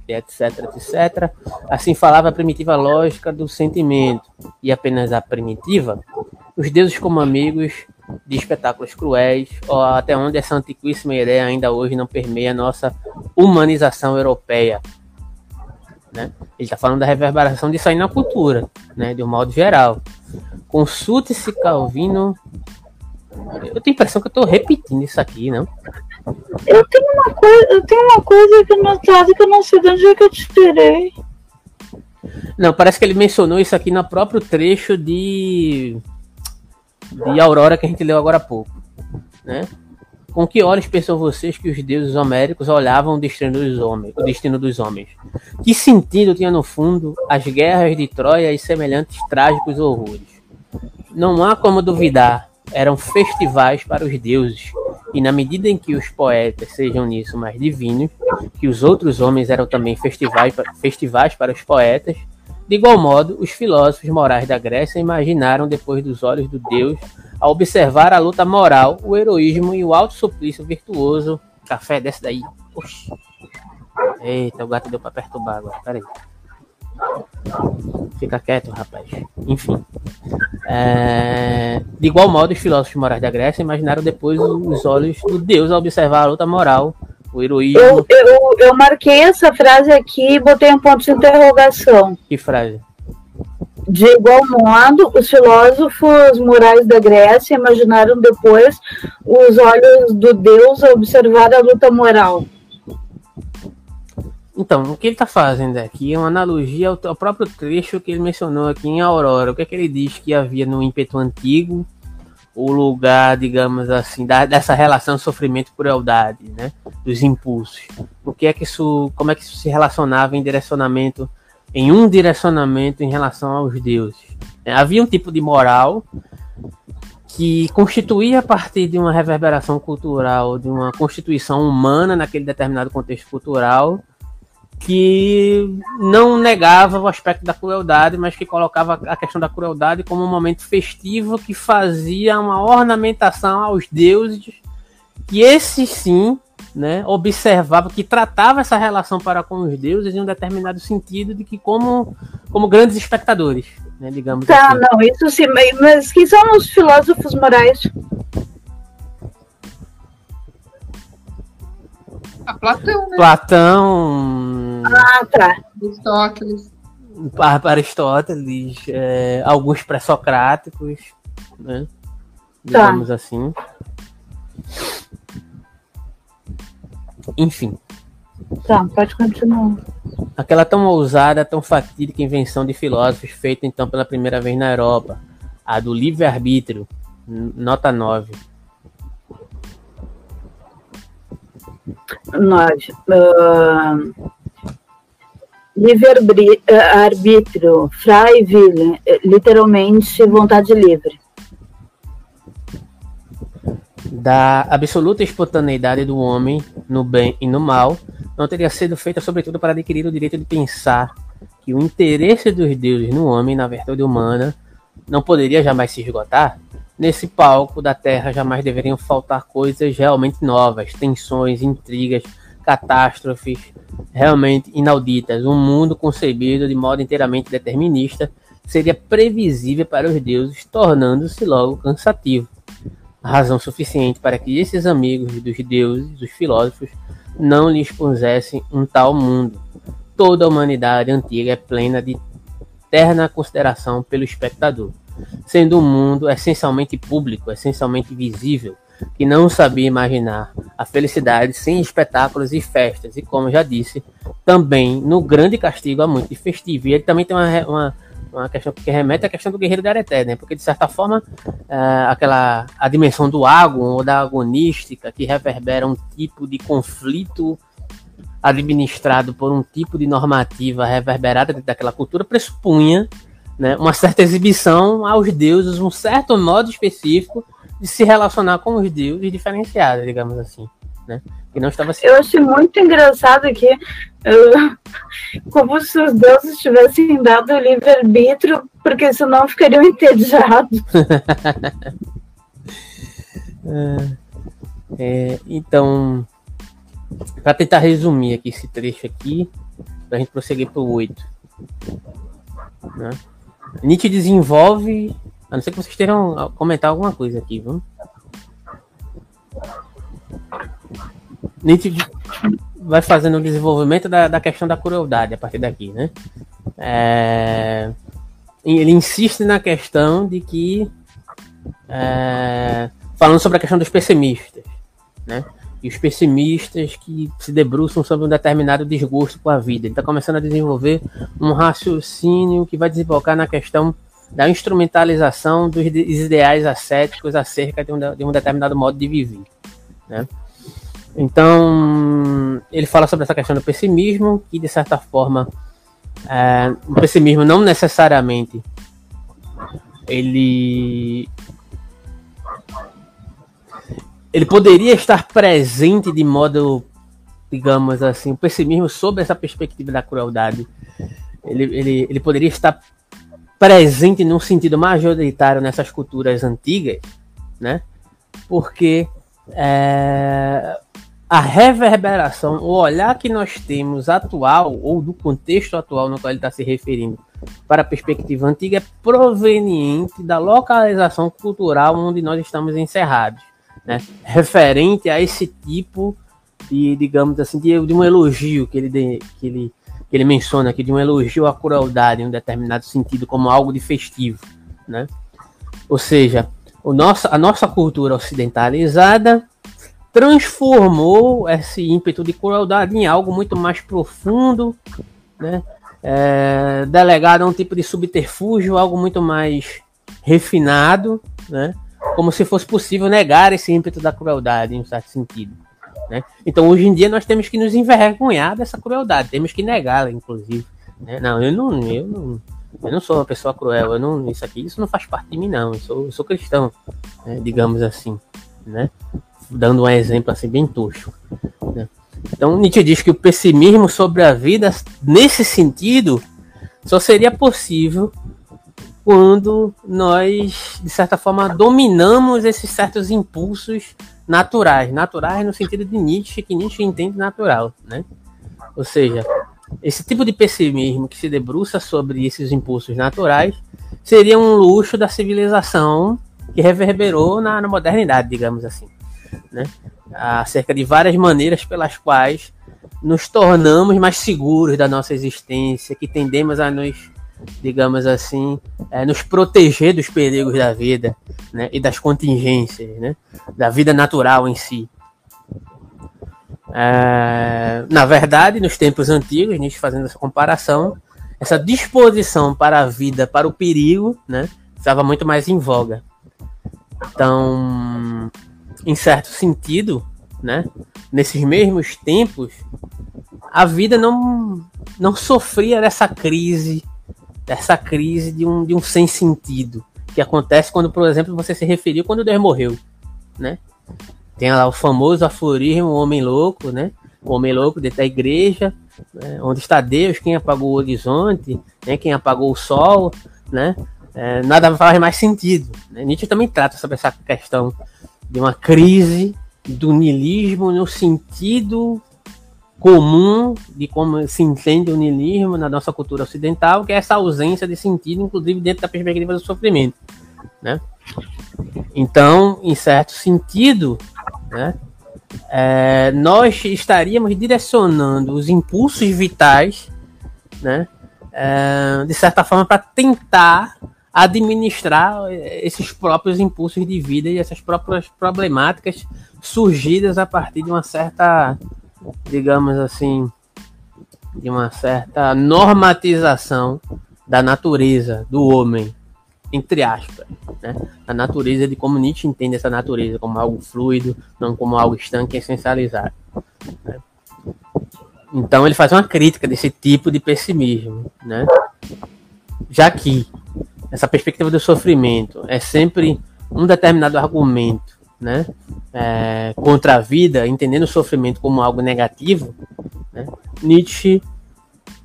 etc, etc. Assim falava a primitiva lógica do sentimento, e apenas a primitiva, os deuses como amigos de espetáculos cruéis, ou até onde essa antiquíssima ideia ainda hoje não permeia nossa humanização europeia. Né? Ele está falando da reverberação disso aí na cultura, né? de um modo geral. Consulte-se Calvino eu tenho a impressão que eu tô repetindo isso aqui, não?
Eu tenho uma coisa, eu tenho uma coisa aqui notada que eu não sei de onde é que eu tirei.
Não, parece que ele mencionou isso aqui no próprio trecho de de Aurora que a gente leu agora há pouco, né? Com que olhos pensam vocês que os deuses homéricos olhavam o destino dos homens, o destino dos homens? Que sentido tinha no fundo as guerras de Troia e semelhantes trágicos horrores? Não há como duvidar eram festivais para os deuses, e na medida em que os poetas sejam nisso mais divinos, que os outros homens eram também festivais, festivais para os poetas, de igual modo, os filósofos morais da Grécia imaginaram depois dos olhos do Deus, a observar a luta moral, o heroísmo e o alto suplício virtuoso. Café, desce daí. Oxi. Eita, o gato deu para perturbar agora. Peraí. Fica quieto, rapaz. Enfim. É... De igual modo, os filósofos morais da Grécia imaginaram depois os olhos do Deus ao observar a luta moral, o heroísmo.
Eu, eu, eu marquei essa frase aqui e botei um ponto de interrogação.
Que frase?
De igual modo, os filósofos morais da Grécia imaginaram depois os olhos do Deus ao observar a luta moral.
Então, o que ele está fazendo aqui é uma analogia ao, ao, próprio trecho que ele mencionou aqui em Aurora. O que é que ele diz que havia no ímpeto antigo, o lugar, digamos assim, da, dessa relação sofrimento-crueldade, né? Dos impulsos. O que é que isso, como é que isso se relacionava em direcionamento, em um direcionamento em relação aos deuses? É, havia um tipo de moral que constituía a partir de uma reverberação cultural, de uma constituição humana naquele determinado contexto cultural, que não negava o aspecto da crueldade, mas que colocava a questão da crueldade como um momento festivo que fazia uma ornamentação aos deuses, que esses sim, né, observava, que tratava essa relação para com os deuses em um determinado sentido de que como, como grandes espectadores, né, digamos
tá, assim. não, isso sim, mas quem são os filósofos morais?
A Platão, né?
Platão.
Ah, tá.
Aristóteles.
Aristóteles, é, alguns pré-socráticos, né? Tá. Digamos tá. assim. Enfim.
Tá, pode continuar.
Aquela tão ousada, tão fatídica invenção de filósofos feita então pela primeira vez na Europa, a do livre-arbítrio, nota 9.
9. Uh, livre-arbítrio, Freiwillen, literalmente vontade livre
da absoluta espontaneidade do homem no bem e no mal não teria sido feita sobretudo para adquirir o direito de pensar que o interesse dos deuses no homem, na virtude humana, não poderia jamais se esgotar? Nesse palco da Terra jamais deveriam faltar coisas realmente novas, tensões, intrigas, catástrofes realmente inauditas. Um mundo concebido de modo inteiramente determinista seria previsível para os deuses, tornando-se logo cansativo razão suficiente para que esses amigos dos deuses, dos filósofos, não lhe expusessem um tal mundo. Toda a humanidade antiga é plena de terna consideração pelo espectador, sendo um mundo essencialmente público, essencialmente visível, que não sabia imaginar a felicidade sem espetáculos e festas, e como já disse, também no grande castigo há muito de festivo. E ele também tem uma, uma uma questão que remete à questão do guerreiro da Areté, né? Porque de certa forma é, aquela a dimensão do agon ou da agonística que reverbera um tipo de conflito administrado por um tipo de normativa reverberada daquela cultura pressupunha né, uma certa exibição aos deuses, um certo modo específico de se relacionar com os deuses diferenciados, digamos assim né? Que não estava
Eu achei muito engraçado que uh, *laughs* como se os deuses tivessem dado o livre-arbítrio, porque senão ficariam entediados. *laughs*
é, então, para tentar resumir aqui esse trecho aqui, para a gente prosseguir para o 8. Né? Nietzsche desenvolve. A não ser que vocês tenham comentar alguma coisa aqui, vamos? Nietzsche vai fazendo o desenvolvimento da, da questão da crueldade a partir daqui, né? É, ele insiste na questão de que é, falando sobre a questão dos pessimistas, né? E os pessimistas que se debruçam sobre um determinado desgosto com a vida. Ele está começando a desenvolver um raciocínio que vai desembocar na questão da instrumentalização dos ideais ascéticos acerca de um, de um determinado modo de viver, né? Então, ele fala sobre essa questão do pessimismo, que de certa forma, é, o pessimismo não necessariamente ele ele poderia estar presente de modo, digamos assim, o pessimismo sob essa perspectiva da crueldade. Ele, ele, ele poderia estar presente num sentido majoritário nessas culturas antigas, né? Porque é, a reverberação, o olhar que nós temos atual, ou do contexto atual no qual ele está se referindo, para a perspectiva antiga, é proveniente da localização cultural onde nós estamos encerrados, né? referente a esse tipo de, digamos assim, de, de um elogio que ele, de, que, ele, que ele menciona aqui, de um elogio à crueldade em um determinado sentido, como algo de festivo. Né? Ou seja, o nosso, a nossa cultura ocidentalizada transformou esse ímpeto de crueldade em algo muito mais profundo, né? É, delegado a um tipo de subterfúgio, algo muito mais refinado, né? Como se fosse possível negar esse ímpeto da crueldade, em um certo sentido. Né? Então, hoje em dia, nós temos que nos envergonhar dessa crueldade, temos que negá-la, inclusive. Né? Não, eu não, eu não, eu não sou uma pessoa cruel, eu não, isso aqui, isso não faz parte de mim, não. Eu sou, eu sou cristão, né? digamos assim, né? dando um exemplo assim bem tosco. Né? Então Nietzsche diz que o pessimismo sobre a vida, nesse sentido, só seria possível quando nós, de certa forma, dominamos esses certos impulsos naturais. Naturais no sentido de Nietzsche, que Nietzsche entende natural. Né? Ou seja, esse tipo de pessimismo que se debruça sobre esses impulsos naturais seria um luxo da civilização que reverberou na, na modernidade, digamos assim. Né? acerca de várias maneiras pelas quais nos tornamos mais seguros da nossa existência, que tendemos a nos, digamos assim, é, nos proteger dos perigos da vida né, e das contingências, né, da vida natural em si. É, na verdade, nos tempos antigos, Nietzsche fazendo essa comparação, essa disposição para a vida, para o perigo, né, estava muito mais em voga. Então, em certo sentido, né, nesses mesmos tempos, a vida não, não sofria dessa crise, dessa crise de um, de um sem sentido, que acontece quando, por exemplo, você se referiu quando Deus morreu, né? Tem lá o famoso aforismo, o homem louco, né? O homem louco dentro da igreja, né? onde está Deus, quem apagou o horizonte, né? quem apagou o sol, né? É, nada faz mais sentido. Né? Nietzsche também trata sobre essa questão de uma crise do niilismo no sentido comum de como se entende o niilismo na nossa cultura ocidental, que é essa ausência de sentido, inclusive dentro da perspectiva do sofrimento, né? Então, em certo sentido, né, é, nós estaríamos direcionando os impulsos vitais, né, é, de certa forma, para tentar administrar esses próprios impulsos de vida e essas próprias problemáticas surgidas a partir de uma certa, digamos assim, de uma certa normatização da natureza do homem, entre aspas, né? A natureza de como Nietzsche entende essa natureza como algo fluido, não como algo estanque e essencializado. Né? Então ele faz uma crítica desse tipo de pessimismo, né? Já que essa perspectiva do sofrimento é sempre um determinado argumento, né? É, contra a vida, entendendo o sofrimento como algo negativo, né? Nietzsche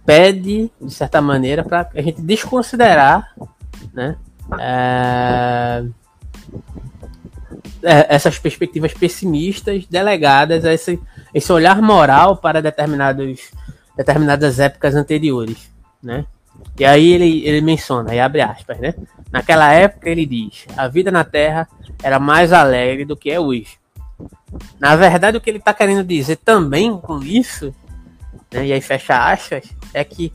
pede, de certa maneira, para a gente desconsiderar né, é, é, essas perspectivas pessimistas delegadas a esse, esse olhar moral para determinados, determinadas épocas anteriores, né? E aí ele, ele menciona, e abre aspas, né? Naquela época ele diz, a vida na Terra era mais alegre do que é hoje. Na verdade, o que ele está querendo dizer também com isso, né, e aí fecha aspas, é que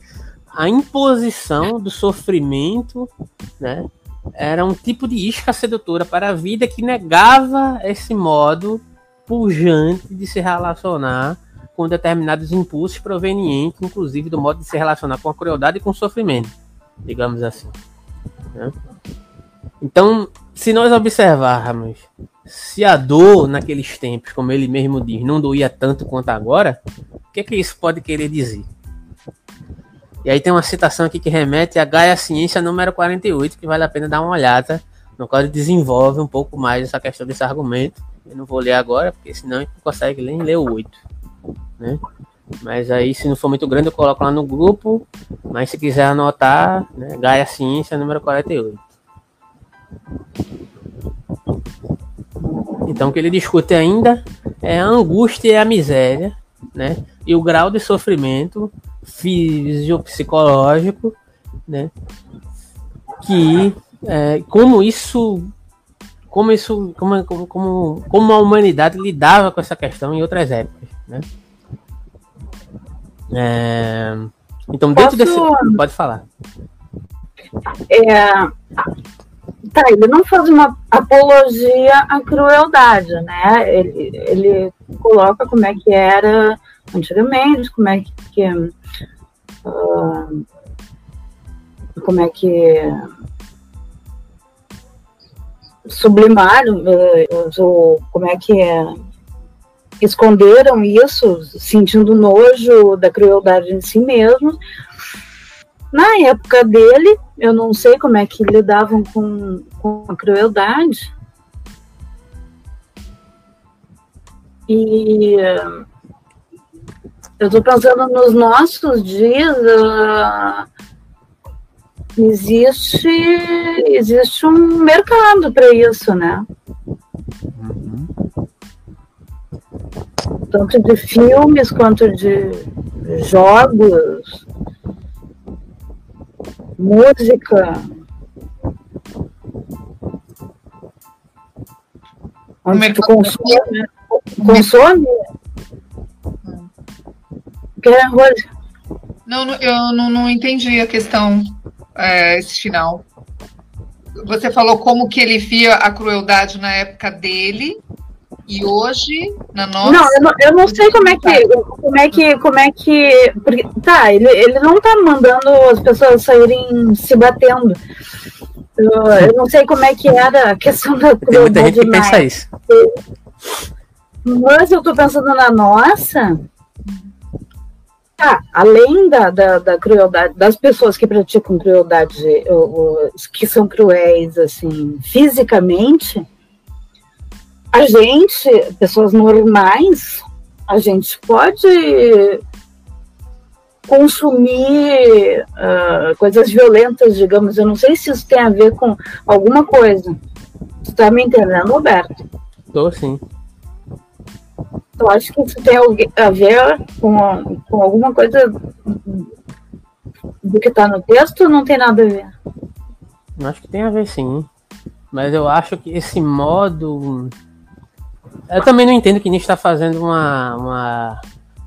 a imposição do sofrimento, né, era um tipo de isca sedutora para a vida que negava esse modo pujante de se relacionar com determinados impulsos provenientes, inclusive do modo de se relacionar com a crueldade e com o sofrimento, digamos assim. Né? Então, se nós observarmos se a dor naqueles tempos, como ele mesmo diz, não doía tanto quanto agora, o que, é que isso pode querer dizer? E aí tem uma citação aqui que remete a Gaia Ciência número 48, que vale a pena dar uma olhada, no qual ele desenvolve um pouco mais essa questão desse argumento. Eu não vou ler agora, porque senão a gente não consegue nem ler o 8. Né? Mas aí, se não for muito grande, eu coloco lá no grupo. Mas se quiser anotar, né, Gaia Ciência número 48. Então, o que ele discute ainda é a angústia e a miséria, né? E o grau de sofrimento fisiopsicológico, né? Que é, como isso como isso como, como, como a humanidade lidava com essa questão em outras épocas, né? É, então dentro Posso... desse pode falar.
É, tá, ele não faz uma apologia à crueldade, né? Ele, ele coloca como é que era antigamente, como é que uh, como é que sublimaram, uh, como é que esconderam isso, sentindo nojo da crueldade em si mesmos. Na época dele, eu não sei como é que lidavam com, com a crueldade. E eu estou pensando nos nossos dias. Uh, existe, existe um mercado para isso, né? Uhum. Tanto de filmes quanto de jogos, música. Onde tu consome, Consome? Quer
Não, eu não, não entendi a questão, é, esse final. Você falou como que ele via a crueldade na época dele e hoje, na nossa.
Não, eu não, eu não sei como é que. Como é que. Como é que. Porque, tá, ele, ele não tá mandando as pessoas saírem se batendo. Eu, eu não sei como é que era a questão da
Tem muita gente que pensa isso.
Mas eu tô pensando na nossa. Tá, além da, da, da, crueldade, das pessoas que praticam crueldade, que são cruéis, assim, fisicamente, a gente, pessoas normais, a gente pode consumir uh, coisas violentas, digamos. Eu não sei se isso tem a ver com alguma coisa. Tu tá me entendendo, Roberto?
Tô sim.
Tu acha que isso tem a ver com, com alguma coisa do que tá no texto ou não tem nada a ver?
Acho que tem a ver sim. Mas eu acho que esse modo eu também não entendo que Nietzsche está fazendo uma, uma,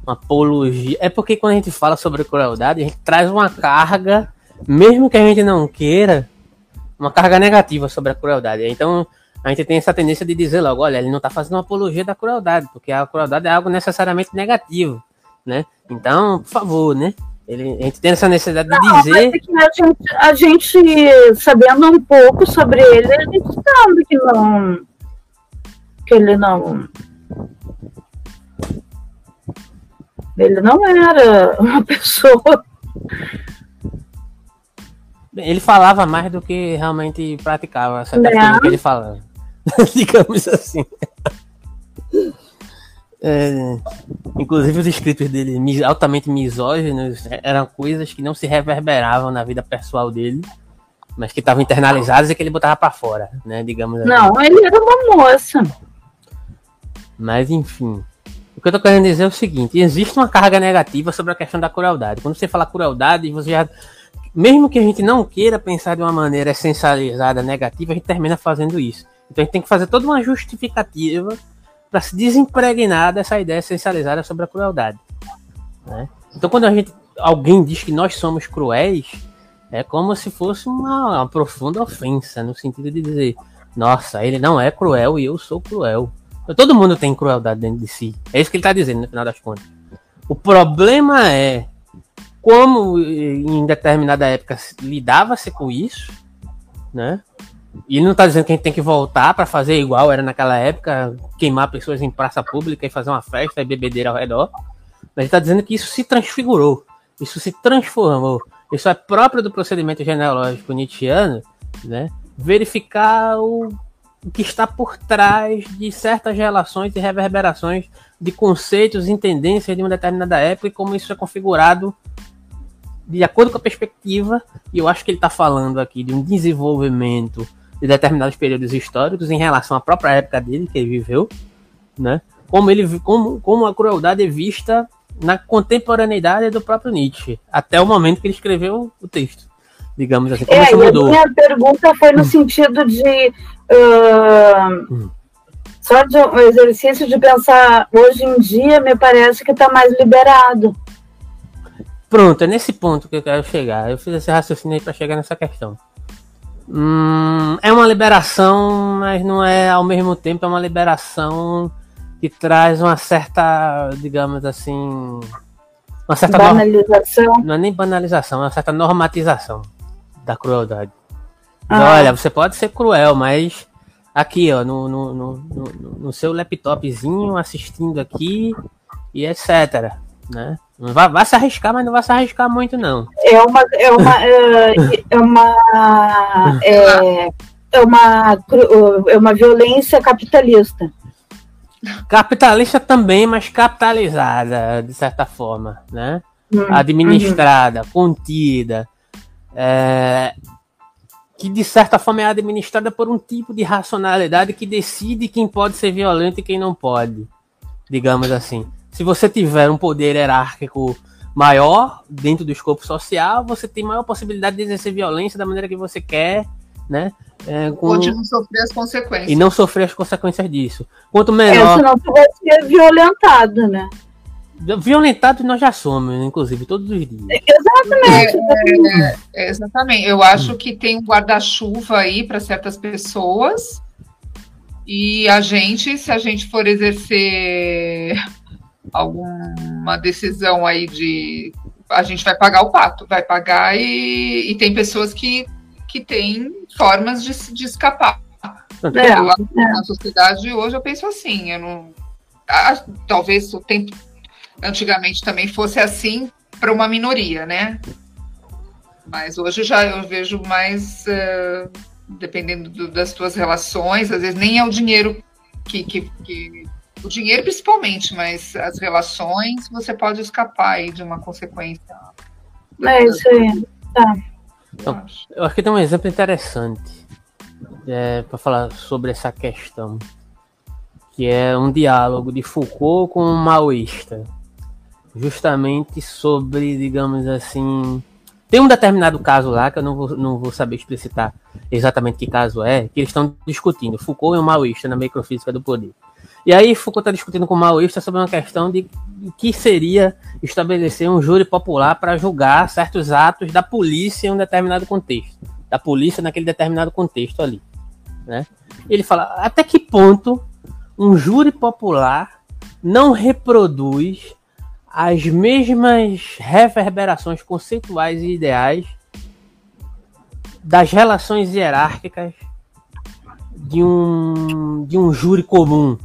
uma apologia. É porque quando a gente fala sobre crueldade, a gente traz uma carga, mesmo que a gente não queira, uma carga negativa sobre a crueldade. Então a gente tem essa tendência de dizer logo, olha, ele não está fazendo uma apologia da crueldade, porque a crueldade é algo necessariamente negativo, né? Então, por favor, né? Ele, a gente tem essa necessidade de não, dizer. É
a, gente, a gente, sabendo um pouco sobre ele, a gente sabe que não que ele não. Ele não era uma *laughs* pessoa.
Ele falava mais do que realmente praticava, essa é. que ele falava. *laughs* Digamos assim. É, inclusive os escritos dele, altamente misóginos, eram coisas que não se reverberavam na vida pessoal dele, mas que estavam internalizadas e que ele botava para fora, né? Digamos
assim. Não, ele era uma moça.
Mas enfim. O que eu tô querendo dizer é o seguinte: existe uma carga negativa sobre a questão da crueldade. Quando você fala crueldade, você já. Mesmo que a gente não queira pensar de uma maneira essencializada negativa, a gente termina fazendo isso. Então a gente tem que fazer toda uma justificativa para se desimpregnar dessa ideia essencializada sobre a crueldade. Né? Então quando a gente, alguém diz que nós somos cruéis, é como se fosse uma, uma profunda ofensa, no sentido de dizer, nossa, ele não é cruel e eu sou cruel. Todo mundo tem crueldade dentro de si. É isso que ele está dizendo no final das contas. O problema é como em determinada época lidava-se com isso, né? E ele não está dizendo que a gente tem que voltar para fazer igual era naquela época, queimar pessoas em praça pública e fazer uma festa e bebedeira ao redor. Mas ele está dizendo que isso se transfigurou, isso se transformou. Isso é próprio do procedimento genealógico nietzschiano, né? Verificar o o que está por trás de certas relações e reverberações de conceitos e tendências de uma determinada época e como isso é configurado de acordo com a perspectiva, e eu acho que ele está falando aqui de um desenvolvimento de determinados períodos históricos em relação à própria época dele, que ele viveu, né? Como, ele, como, como a crueldade é vista na contemporaneidade do próprio Nietzsche, até o momento que ele escreveu o texto digamos assim. Como
é, mudou? A minha pergunta foi no hum. sentido de uh, hum. só de um exercício de pensar hoje em dia me parece que está mais liberado.
Pronto, é nesse ponto que eu quero chegar. Eu fiz esse raciocínio aí para chegar nessa questão. Hum, é uma liberação, mas não é ao mesmo tempo é uma liberação que traz uma certa, digamos assim, uma certa
banalização.
Não é nem banalização, é uma certa normatização da crueldade. Ah. Olha, você pode ser cruel, mas aqui, ó, no, no, no, no, seu laptopzinho, assistindo aqui e etc. Né? Vai, vai se arriscar, mas não vai se arriscar muito, não.
É uma. É uma. *laughs* é, é uma. É, é uma, é uma violência capitalista.
Capitalista também, mas capitalizada, de certa forma, né? Hum, Administrada, contida é, que de certa forma é administrada por um tipo de racionalidade que decide quem pode ser violento e quem não pode, digamos assim. Se você tiver um poder hierárquico maior dentro do escopo social, você tem maior possibilidade de exercer violência da maneira que você quer, né?
É, com... Pode não sofrer as consequências.
E não sofrer as consequências disso. Quanto menor.
É, senão tu vai ser violentado, né?
Violentados nós já somos, inclusive, todos os dias.
Exatamente.
É, é, exatamente. Eu acho que tem um guarda-chuva aí para certas pessoas. E a gente, se a gente for exercer alguma decisão aí de. A gente vai pagar o pato, vai pagar e, e tem pessoas que, que têm formas de, de escapar. É, eu, é. Na sociedade hoje eu penso assim, eu não. Ah, talvez o tempo antigamente também fosse assim para uma minoria, né? Mas hoje já eu vejo mais, uh, dependendo do, das tuas relações, às vezes nem é o dinheiro que, que, que, O dinheiro principalmente, mas as relações você pode escapar aí de uma consequência.
É isso aí. Tá.
Então, eu acho que tem um exemplo interessante é, para falar sobre essa questão, que é um diálogo de Foucault com um maoísta justamente sobre, digamos assim. Tem um determinado caso lá, que eu não vou, não vou saber explicitar exatamente que caso é, que eles estão discutindo. Foucault é um maoísta na microfísica do poder. E aí Foucault está discutindo com o maoísta sobre uma questão de que seria estabelecer um júri popular para julgar certos atos da polícia em um determinado contexto. Da polícia naquele determinado contexto ali. Né? Ele fala, até que ponto um júri popular não reproduz as mesmas reverberações conceituais e ideais das relações hierárquicas de um, de um júri comum,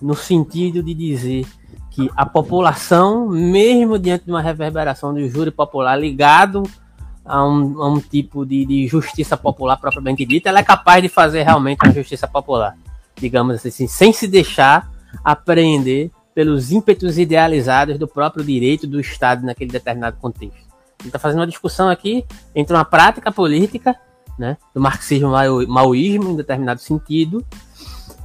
no sentido de dizer que a população, mesmo diante de uma reverberação do júri popular ligado a um, a um tipo de, de, justiça popular propriamente dita, ela é capaz de fazer realmente uma justiça popular, digamos assim, sem se deixar apreender pelos ímpetos idealizados do próprio direito do Estado naquele determinado contexto. Ele está fazendo uma discussão aqui entre uma prática política, né, do marxismo maoísmo em determinado sentido,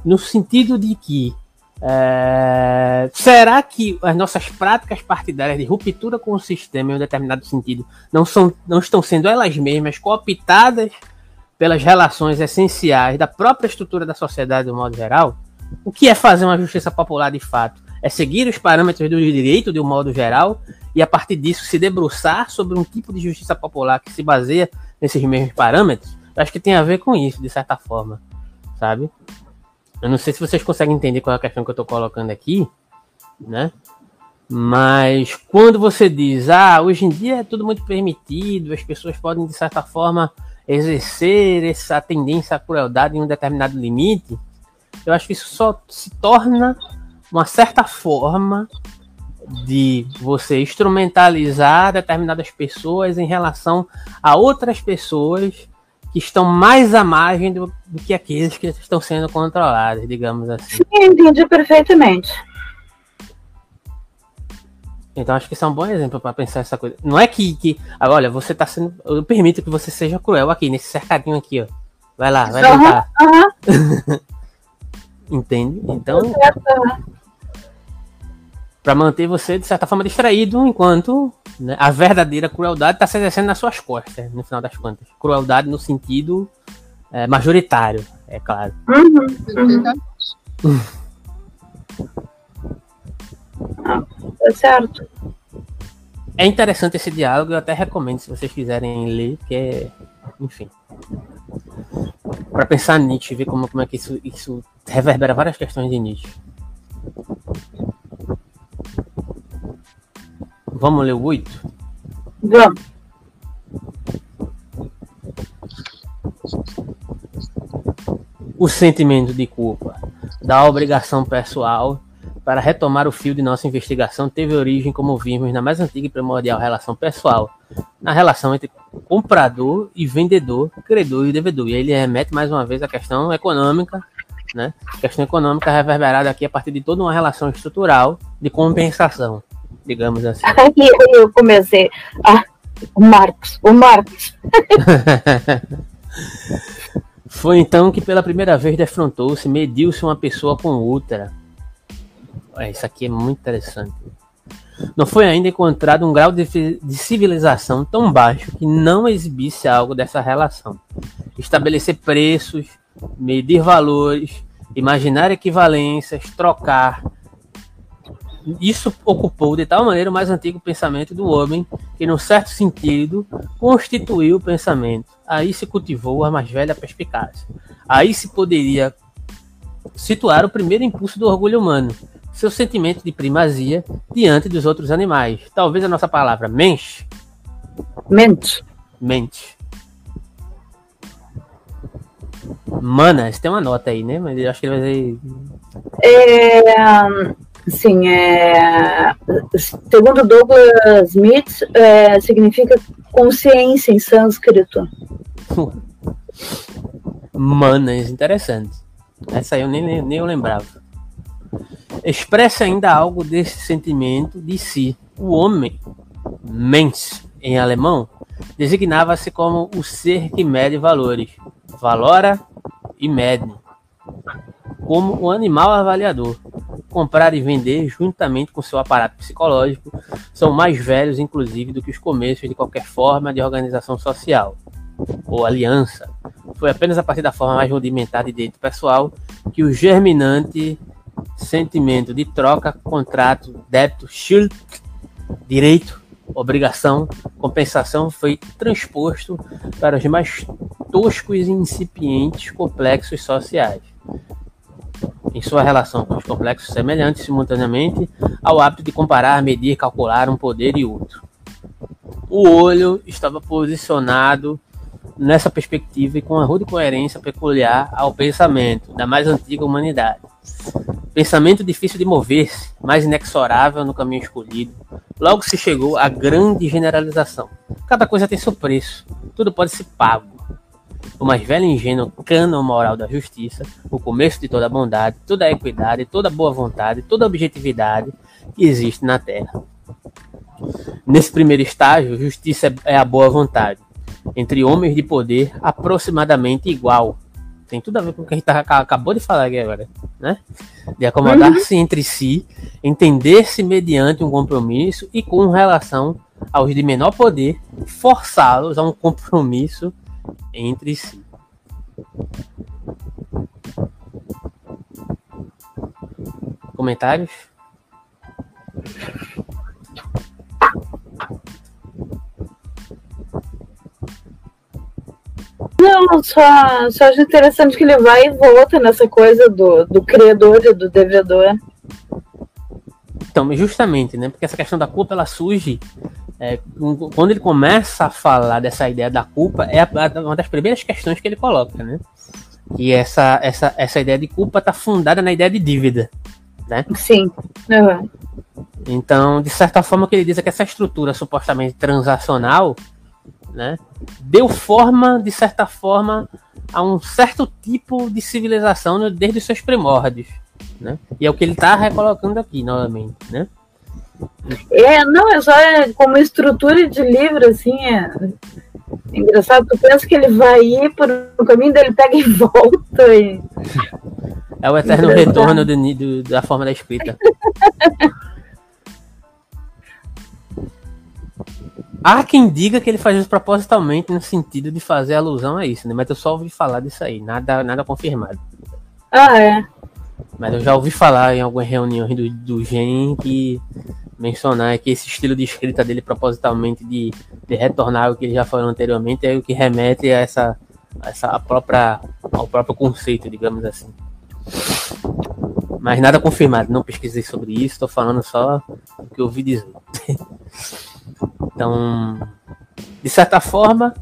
no sentido de que é, será que as nossas práticas partidárias de ruptura com o sistema em um determinado sentido não, são, não estão sendo elas mesmas cooptadas pelas relações essenciais da própria estrutura da sociedade de um modo geral? O que é fazer uma justiça popular de fato? É seguir os parâmetros do direito de um modo geral e a partir disso se debruçar sobre um tipo de justiça popular que se baseia nesses mesmos parâmetros, acho que tem a ver com isso, de certa forma, sabe? Eu não sei se vocês conseguem entender qual é a questão que eu estou colocando aqui, né? Mas quando você diz, ah, hoje em dia é tudo muito permitido, as pessoas podem, de certa forma, exercer essa tendência à crueldade em um determinado limite, eu acho que isso só se torna uma certa forma de você instrumentalizar determinadas pessoas em relação a outras pessoas que estão mais à margem do, do que aqueles que estão sendo controlados, digamos assim.
Sim, entendi perfeitamente.
Então acho que isso é um bom exemplo para pensar essa coisa. Não é que, que olha, você está sendo, eu permito que você seja cruel aqui nesse cercadinho aqui, ó. Vai lá, vai uhum, tentar. Uhum. *laughs* Entende? Então, para manter você, de certa forma, distraído, enquanto né, a verdadeira crueldade está se exercendo nas suas costas, no final das contas. Crueldade no sentido é, majoritário, é claro. Uhum, uhum.
é certo.
É interessante esse diálogo, eu até recomendo se vocês quiserem ler, porque, enfim. Para pensar Nietzsche, ver como, como é que isso, isso reverbera várias questões de Nietzsche. Vamos ler o 8?
Vamos.
O sentimento de culpa da obrigação pessoal para retomar o fio de nossa investigação teve origem, como vimos, na mais antiga e primordial relação pessoal, na relação entre comprador e vendedor, credor e devedor. E aí ele remete mais uma vez à questão econômica, né? A questão econômica reverberada aqui a partir de toda uma relação estrutural de compensação digamos assim.
Aí eu comecei, ah, o Marcos, o Marcos. *laughs*
Foi então que pela primeira vez defrontou-se, mediu-se uma pessoa com outra. Isso aqui é muito interessante. Não foi ainda encontrado um grau de, de civilização tão baixo que não exibisse algo dessa relação. estabelecer preços, medir valores, imaginar equivalências, trocar. Isso ocupou de tal maneira o mais antigo pensamento do homem, que, num certo sentido, constituiu o pensamento. Aí se cultivou a mais velha perspicácia. Aí se poderia situar o primeiro impulso do orgulho humano, seu sentimento de primazia diante dos outros animais. Talvez a nossa palavra mente.
Mente.
Mente. Manas, tem uma nota aí, né? Mas eu acho que ele vai dizer.
É, sim, é, segundo Douglas Smith, é, significa consciência em sânscrito. *laughs*
Manas, interessante. Essa eu nem, nem eu lembrava. Expressa ainda algo desse sentimento de si. O homem, mens, em alemão, designava-se como o ser que mede valores, valora e mede, como o animal avaliador. Comprar e vender, juntamente com seu aparato psicológico, são mais velhos, inclusive, do que os começos de qualquer forma de organização social ou aliança. Foi apenas a partir da forma mais rudimentar de direito pessoal que o germinante sentimento de troca, contrato, débito, Schuld, direito, obrigação, compensação foi transposto para os mais toscos e incipientes complexos sociais. Em sua relação com os complexos semelhantes simultaneamente ao hábito de comparar, medir, calcular um poder e outro. O olho estava posicionado nessa perspectiva e com a rude coerência peculiar ao pensamento da mais antiga humanidade. Pensamento difícil de mover-se, mas inexorável no caminho escolhido. Logo se chegou à grande generalização. Cada coisa tem seu preço, tudo pode ser pago. O mais velho ingênuo cano moral da justiça, o começo de toda a bondade, toda a equidade, toda a boa vontade, toda a objetividade que existe na Terra. Nesse primeiro estágio, justiça é a boa vontade, entre homens de poder aproximadamente igual, tem tudo a ver com o que a gente acabou de falar aqui agora, né? De acomodar-se uhum. entre si, entender-se mediante um compromisso e com relação aos de menor poder, forçá-los a um compromisso entre si. Comentários?
Não, só, só acho interessante que ele vai e volta nessa coisa do, do criador e do devedor.
Então, justamente, né? Porque essa questão da culpa ela surge é, quando ele começa a falar dessa ideia da culpa, é a, uma das primeiras questões que ele coloca, né? E essa, essa, essa ideia de culpa está fundada na ideia de dívida, né?
Sim. Uhum.
Então, de certa forma, o que ele diz é que essa estrutura supostamente transacional né, deu forma, de certa forma, a um certo tipo de civilização né, desde os seus primórdios. Né? E é o que ele está recolocando aqui novamente. Né?
É, não, é só é, como estrutura de livro, assim, é, é engraçado. Tu pensa que ele vai ir por o caminho dele, pega e *laughs* volta. E...
É o eterno retorno do, do, da forma da escrita. *laughs* Há quem diga que ele faz isso propositalmente no sentido de fazer alusão a isso, né? Mas eu só ouvi falar disso aí, nada, nada confirmado.
Ah, é.
Mas eu já ouvi falar em algumas reuniões do, do GEM que mencionar que esse estilo de escrita dele propositalmente de, de retornar o que ele já falou anteriormente é o que remete a essa, a essa própria, ao próprio conceito, digamos assim. Mas nada confirmado, não pesquisei sobre isso, estou falando só o que eu ouvi dizer. *laughs* Então, de certa forma,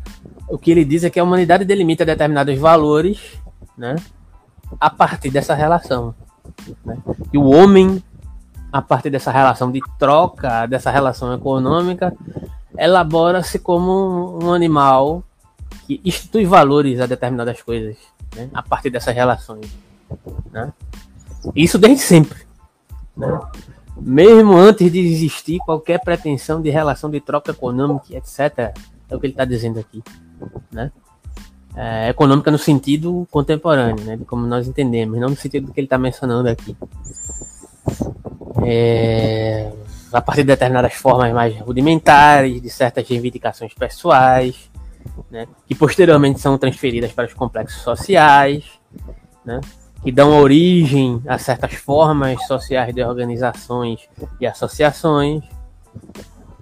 o que ele diz é que a humanidade delimita determinados valores, né, a partir dessa relação. Né? E o homem, a partir dessa relação de troca, dessa relação econômica, elabora-se como um animal que institui valores a determinadas coisas, né, a partir dessas relações. Né? Isso desde sempre. Né? mesmo antes de existir qualquer pretensão de relação de troca econômica, etc. É o que ele está dizendo aqui, né? É, econômica no sentido contemporâneo, né? De como nós entendemos, não no sentido que ele está mencionando aqui. É, a partir de determinadas formas mais rudimentares, de certas reivindicações pessoais, né, que posteriormente são transferidas para os complexos sociais, né, que dão origem a certas formas sociais de organizações e associações.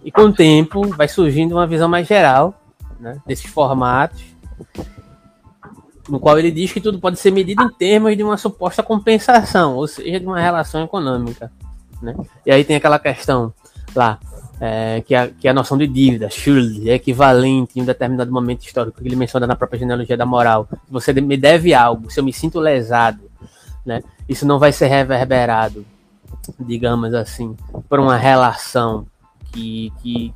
E com o tempo vai surgindo uma visão mais geral né, desses formatos, no qual ele diz que tudo pode ser medido em termos de uma suposta compensação, ou seja, de uma relação econômica. Né? E aí tem aquela questão lá, é, que, a, que a noção de dívida, Schuld, é equivalente em um determinado momento histórico, que ele menciona na própria genealogia da moral. Você me deve algo, se eu me sinto lesado, né, isso não vai ser reverberado, digamos assim, por uma relação que, que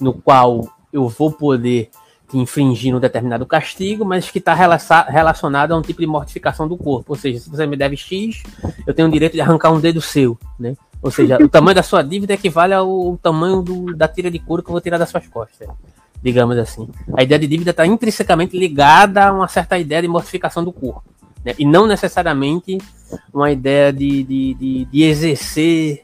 no qual eu vou poder infringir um determinado castigo, mas que está relacionado a um tipo de mortificação do corpo. Ou seja, se você me deve X, eu tenho o direito de arrancar um dedo seu, né? Ou seja, o tamanho da sua dívida equivale ao tamanho do, da tira de couro que eu vou tirar das suas costas, digamos assim. A ideia de dívida está intrinsecamente ligada a uma certa ideia de mortificação do corpo, né? e não necessariamente uma ideia de, de, de, de exercer,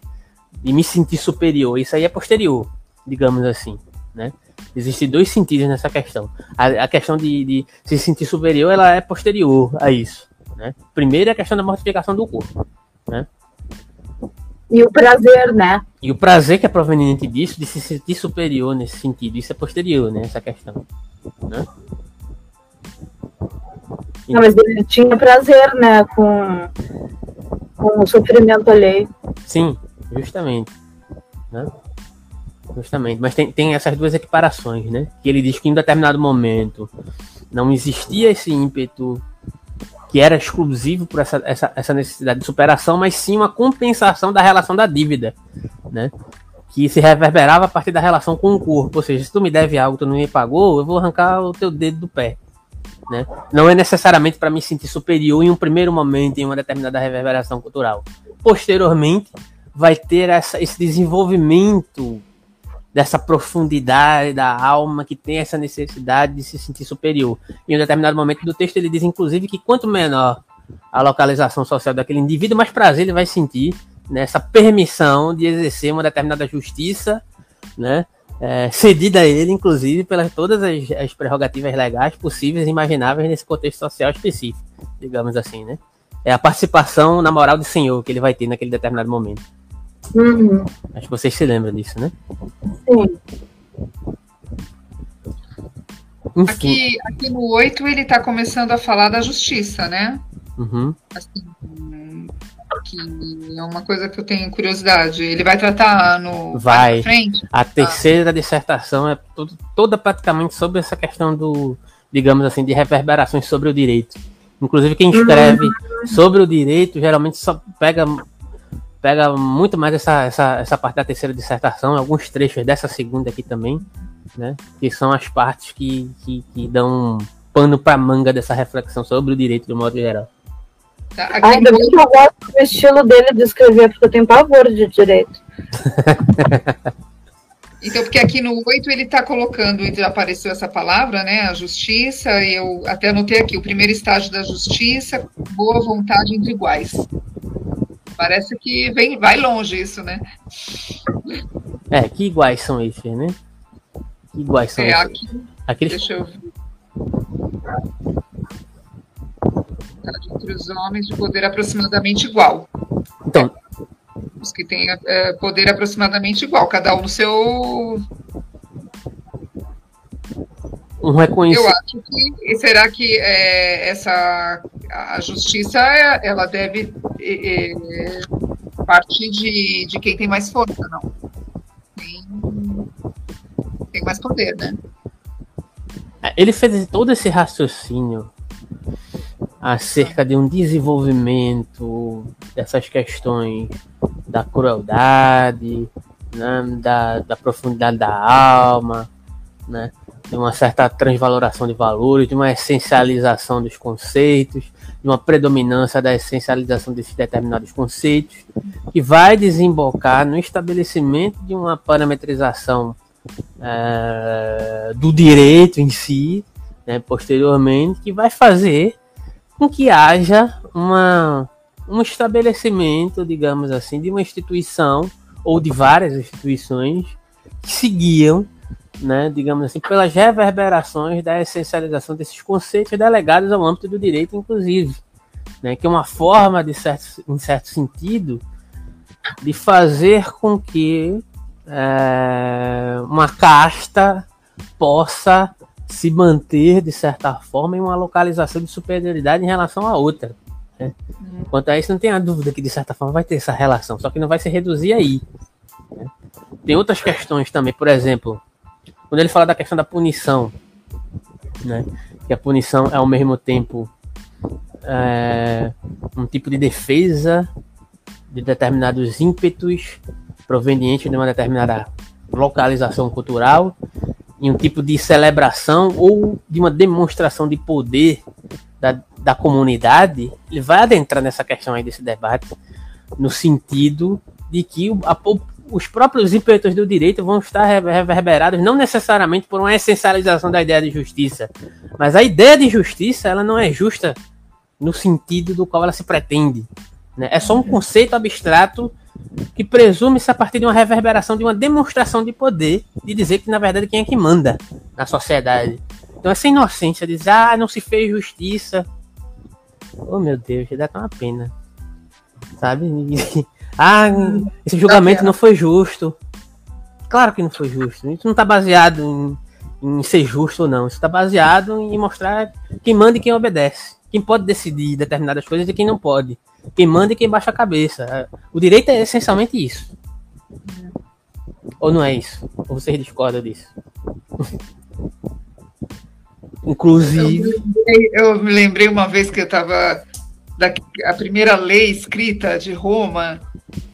de me sentir superior. Isso aí é posterior, digamos assim, né? Existem dois sentidos nessa questão. A, a questão de, de, se sentir superior, ela é posterior a isso. Né? Primeiro é a questão da mortificação do corpo. Né?
E o prazer, né?
E o prazer que é proveniente disso, de se sentir superior nesse sentido, isso é posterior, né? Essa questão. Né?
Não, mas ele tinha prazer, né? Com, com o sofrimento alheio.
Sim, justamente. Né? Justamente, mas tem, tem essas duas equiparações, né? Que ele diz que em determinado momento não existia esse ímpeto que era exclusivo por essa, essa, essa necessidade de superação, mas sim uma compensação da relação da dívida, né? Que se reverberava a partir da relação com o corpo. Ou seja, se tu me deve algo tu não me pagou, eu vou arrancar o teu dedo do pé. Né? Não é necessariamente para me sentir superior em um primeiro momento, em uma determinada reverberação cultural. Posteriormente, vai ter essa, esse desenvolvimento dessa profundidade da alma que tem essa necessidade de se sentir superior. Em um determinado momento do texto ele diz inclusive que quanto menor a localização social daquele indivíduo, mais prazer ele vai sentir nessa permissão de exercer uma determinada justiça, né? É, cedida a ele, inclusive, pelas todas as, as prerrogativas legais possíveis e imagináveis nesse contexto social específico, digamos assim, né? É a participação na moral do Senhor que ele vai ter naquele determinado momento. Uhum. Acho que vocês se lembram disso, né? Sim.
Aqui, aqui no 8 ele está começando a falar da justiça, né? Uhum. Assim, que é uma coisa que eu tenho curiosidade. Ele vai tratar no
vai. frente? A terceira ah. dissertação é todo, toda praticamente sobre essa questão do, digamos assim, de reverberações sobre o direito. Inclusive quem escreve uhum. sobre o direito geralmente só pega pega muito mais essa, essa, essa parte da terceira dissertação, alguns trechos dessa segunda aqui também, né? Que são as partes que, que, que dão pano para manga dessa reflexão sobre o direito do modo geral.
Tá, Ainda bem que eu gosto do estilo dele de escrever, porque eu tenho pavor de direito. *laughs*
Então, porque aqui no 8 ele está colocando, já apareceu essa palavra, né? A justiça, eu até anotei aqui, o primeiro estágio da justiça, boa vontade entre iguais. Parece que vem, vai longe isso, né?
É, que iguais são esses, né? Que iguais são é, esses? Aqui, Aqueles... Deixa eu ver.
Entre os homens de poder aproximadamente igual.
Então.
Os que têm é, poder aproximadamente igual, cada um no seu
um reconhecimento.
Eu acho que será que é, essa a justiça ela deve é, é, partir de, de quem tem mais força, não? Tem, tem mais poder, né?
É, ele fez todo esse raciocínio acerca de um desenvolvimento dessas questões da crueldade, né, da, da profundidade da alma, né, de uma certa transvaloração de valores, de uma essencialização dos conceitos, de uma predominância da essencialização desses determinados conceitos, que vai desembocar no estabelecimento de uma parametrização é, do direito em si, né, posteriormente, que vai fazer com que haja uma, um estabelecimento, digamos assim, de uma instituição ou de várias instituições que seguiam né, digamos assim, pelas reverberações da essencialização desses conceitos delegados ao âmbito do direito, inclusive, né, que é uma forma, de certo, em certo sentido, de fazer com que é, uma casta possa se manter, de certa forma, em uma localização de superioridade em relação à outra. Né? Quanto a isso, não tem a dúvida que, de certa forma, vai ter essa relação, só que não vai se reduzir aí. Né? Tem outras questões também, por exemplo, quando ele fala da questão da punição, né? que a punição é ao mesmo tempo é, um tipo de defesa de determinados ímpetos provenientes de uma determinada localização cultural em um tipo de celebração ou de uma demonstração de poder da, da comunidade, ele vai adentrar nessa questão aí desse debate no sentido de que a, os próprios ímpetos do direito vão estar reverberados não necessariamente por uma essencialização da ideia de justiça, mas a ideia de justiça ela não é justa no sentido do qual ela se pretende. Né? É só um conceito abstrato que presume-se a partir de uma reverberação, de uma demonstração de poder, de dizer que na verdade quem é que manda na sociedade. Então essa inocência de dizer, ah, não se fez justiça. Oh meu Deus, dá até uma pena. Sabe? *laughs* ah, esse julgamento não foi justo. Claro que não foi justo. Isso não está baseado em, em, ser justo ou não. Isso está baseado em mostrar quem manda e quem obedece. Quem pode decidir determinadas coisas e quem não pode. Quem manda e quem baixa a cabeça. O direito é essencialmente isso. Ou não é isso? Ou vocês discordam disso? *laughs* Inclusive.
Eu me, lembrei, eu me lembrei uma vez que eu estava. A primeira lei escrita de Roma,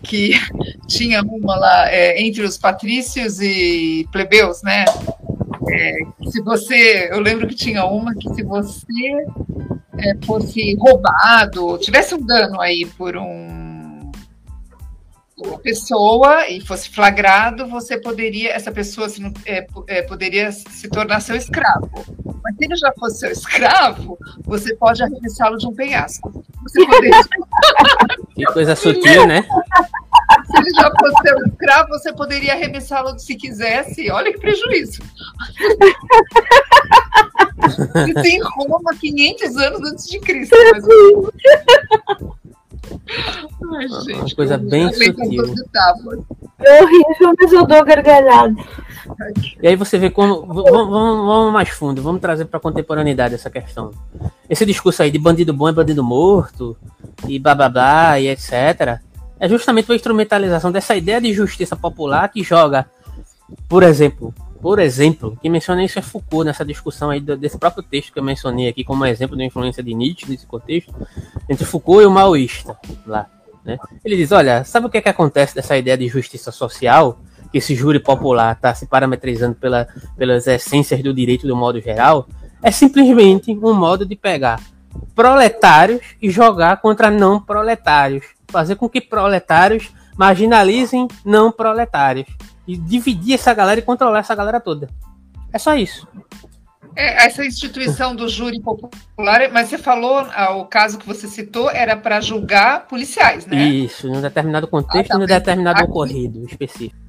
que *laughs* tinha uma lá é, entre os patrícios e plebeus, né? É, se você. Eu lembro que tinha uma que se você é, fosse roubado, tivesse um dano aí por um uma pessoa e fosse flagrado, você poderia, essa pessoa se, é, é, poderia se tornar seu escravo. Mas se ele já fosse seu escravo, você pode arremessá-lo de um penhasco. Você poderia... *laughs*
que coisa sutil, né?
Se ele já fosse seu escravo, você poderia arremessá-lo se quisesse. Olha que prejuízo. Isso em Roma, 500 anos antes de Cristo. *laughs*
Ai, gente, uma coisa bem sutil.
É horrível, mas eu dou gargalhada.
E aí você vê como. Vamos, vamos, mais fundo, vamos trazer para a contemporaneidade essa questão. Esse discurso aí de bandido bom é bandido morto, e bababá, e etc. É justamente a instrumentalização dessa ideia de justiça popular que joga, por exemplo, por exemplo, quem menciona isso é Foucault nessa discussão aí desse próprio texto que eu mencionei aqui como exemplo da influência de Nietzsche nesse contexto, entre Foucault e o maoísta lá. Né? Ele diz, olha, sabe o que, é que acontece dessa ideia de justiça social, que esse júri popular está se parametrizando pela, pelas essências do direito do modo geral? É simplesmente um modo de pegar proletários e jogar contra não proletários, fazer com que proletários marginalizem não proletários e dividir essa galera e controlar essa galera toda. É só isso.
É, essa instituição do júri popular, mas você falou, ah, o caso que você citou era para julgar policiais, né?
Isso, num determinado contexto, ah, tá, num determinado aqui, ocorrido específico.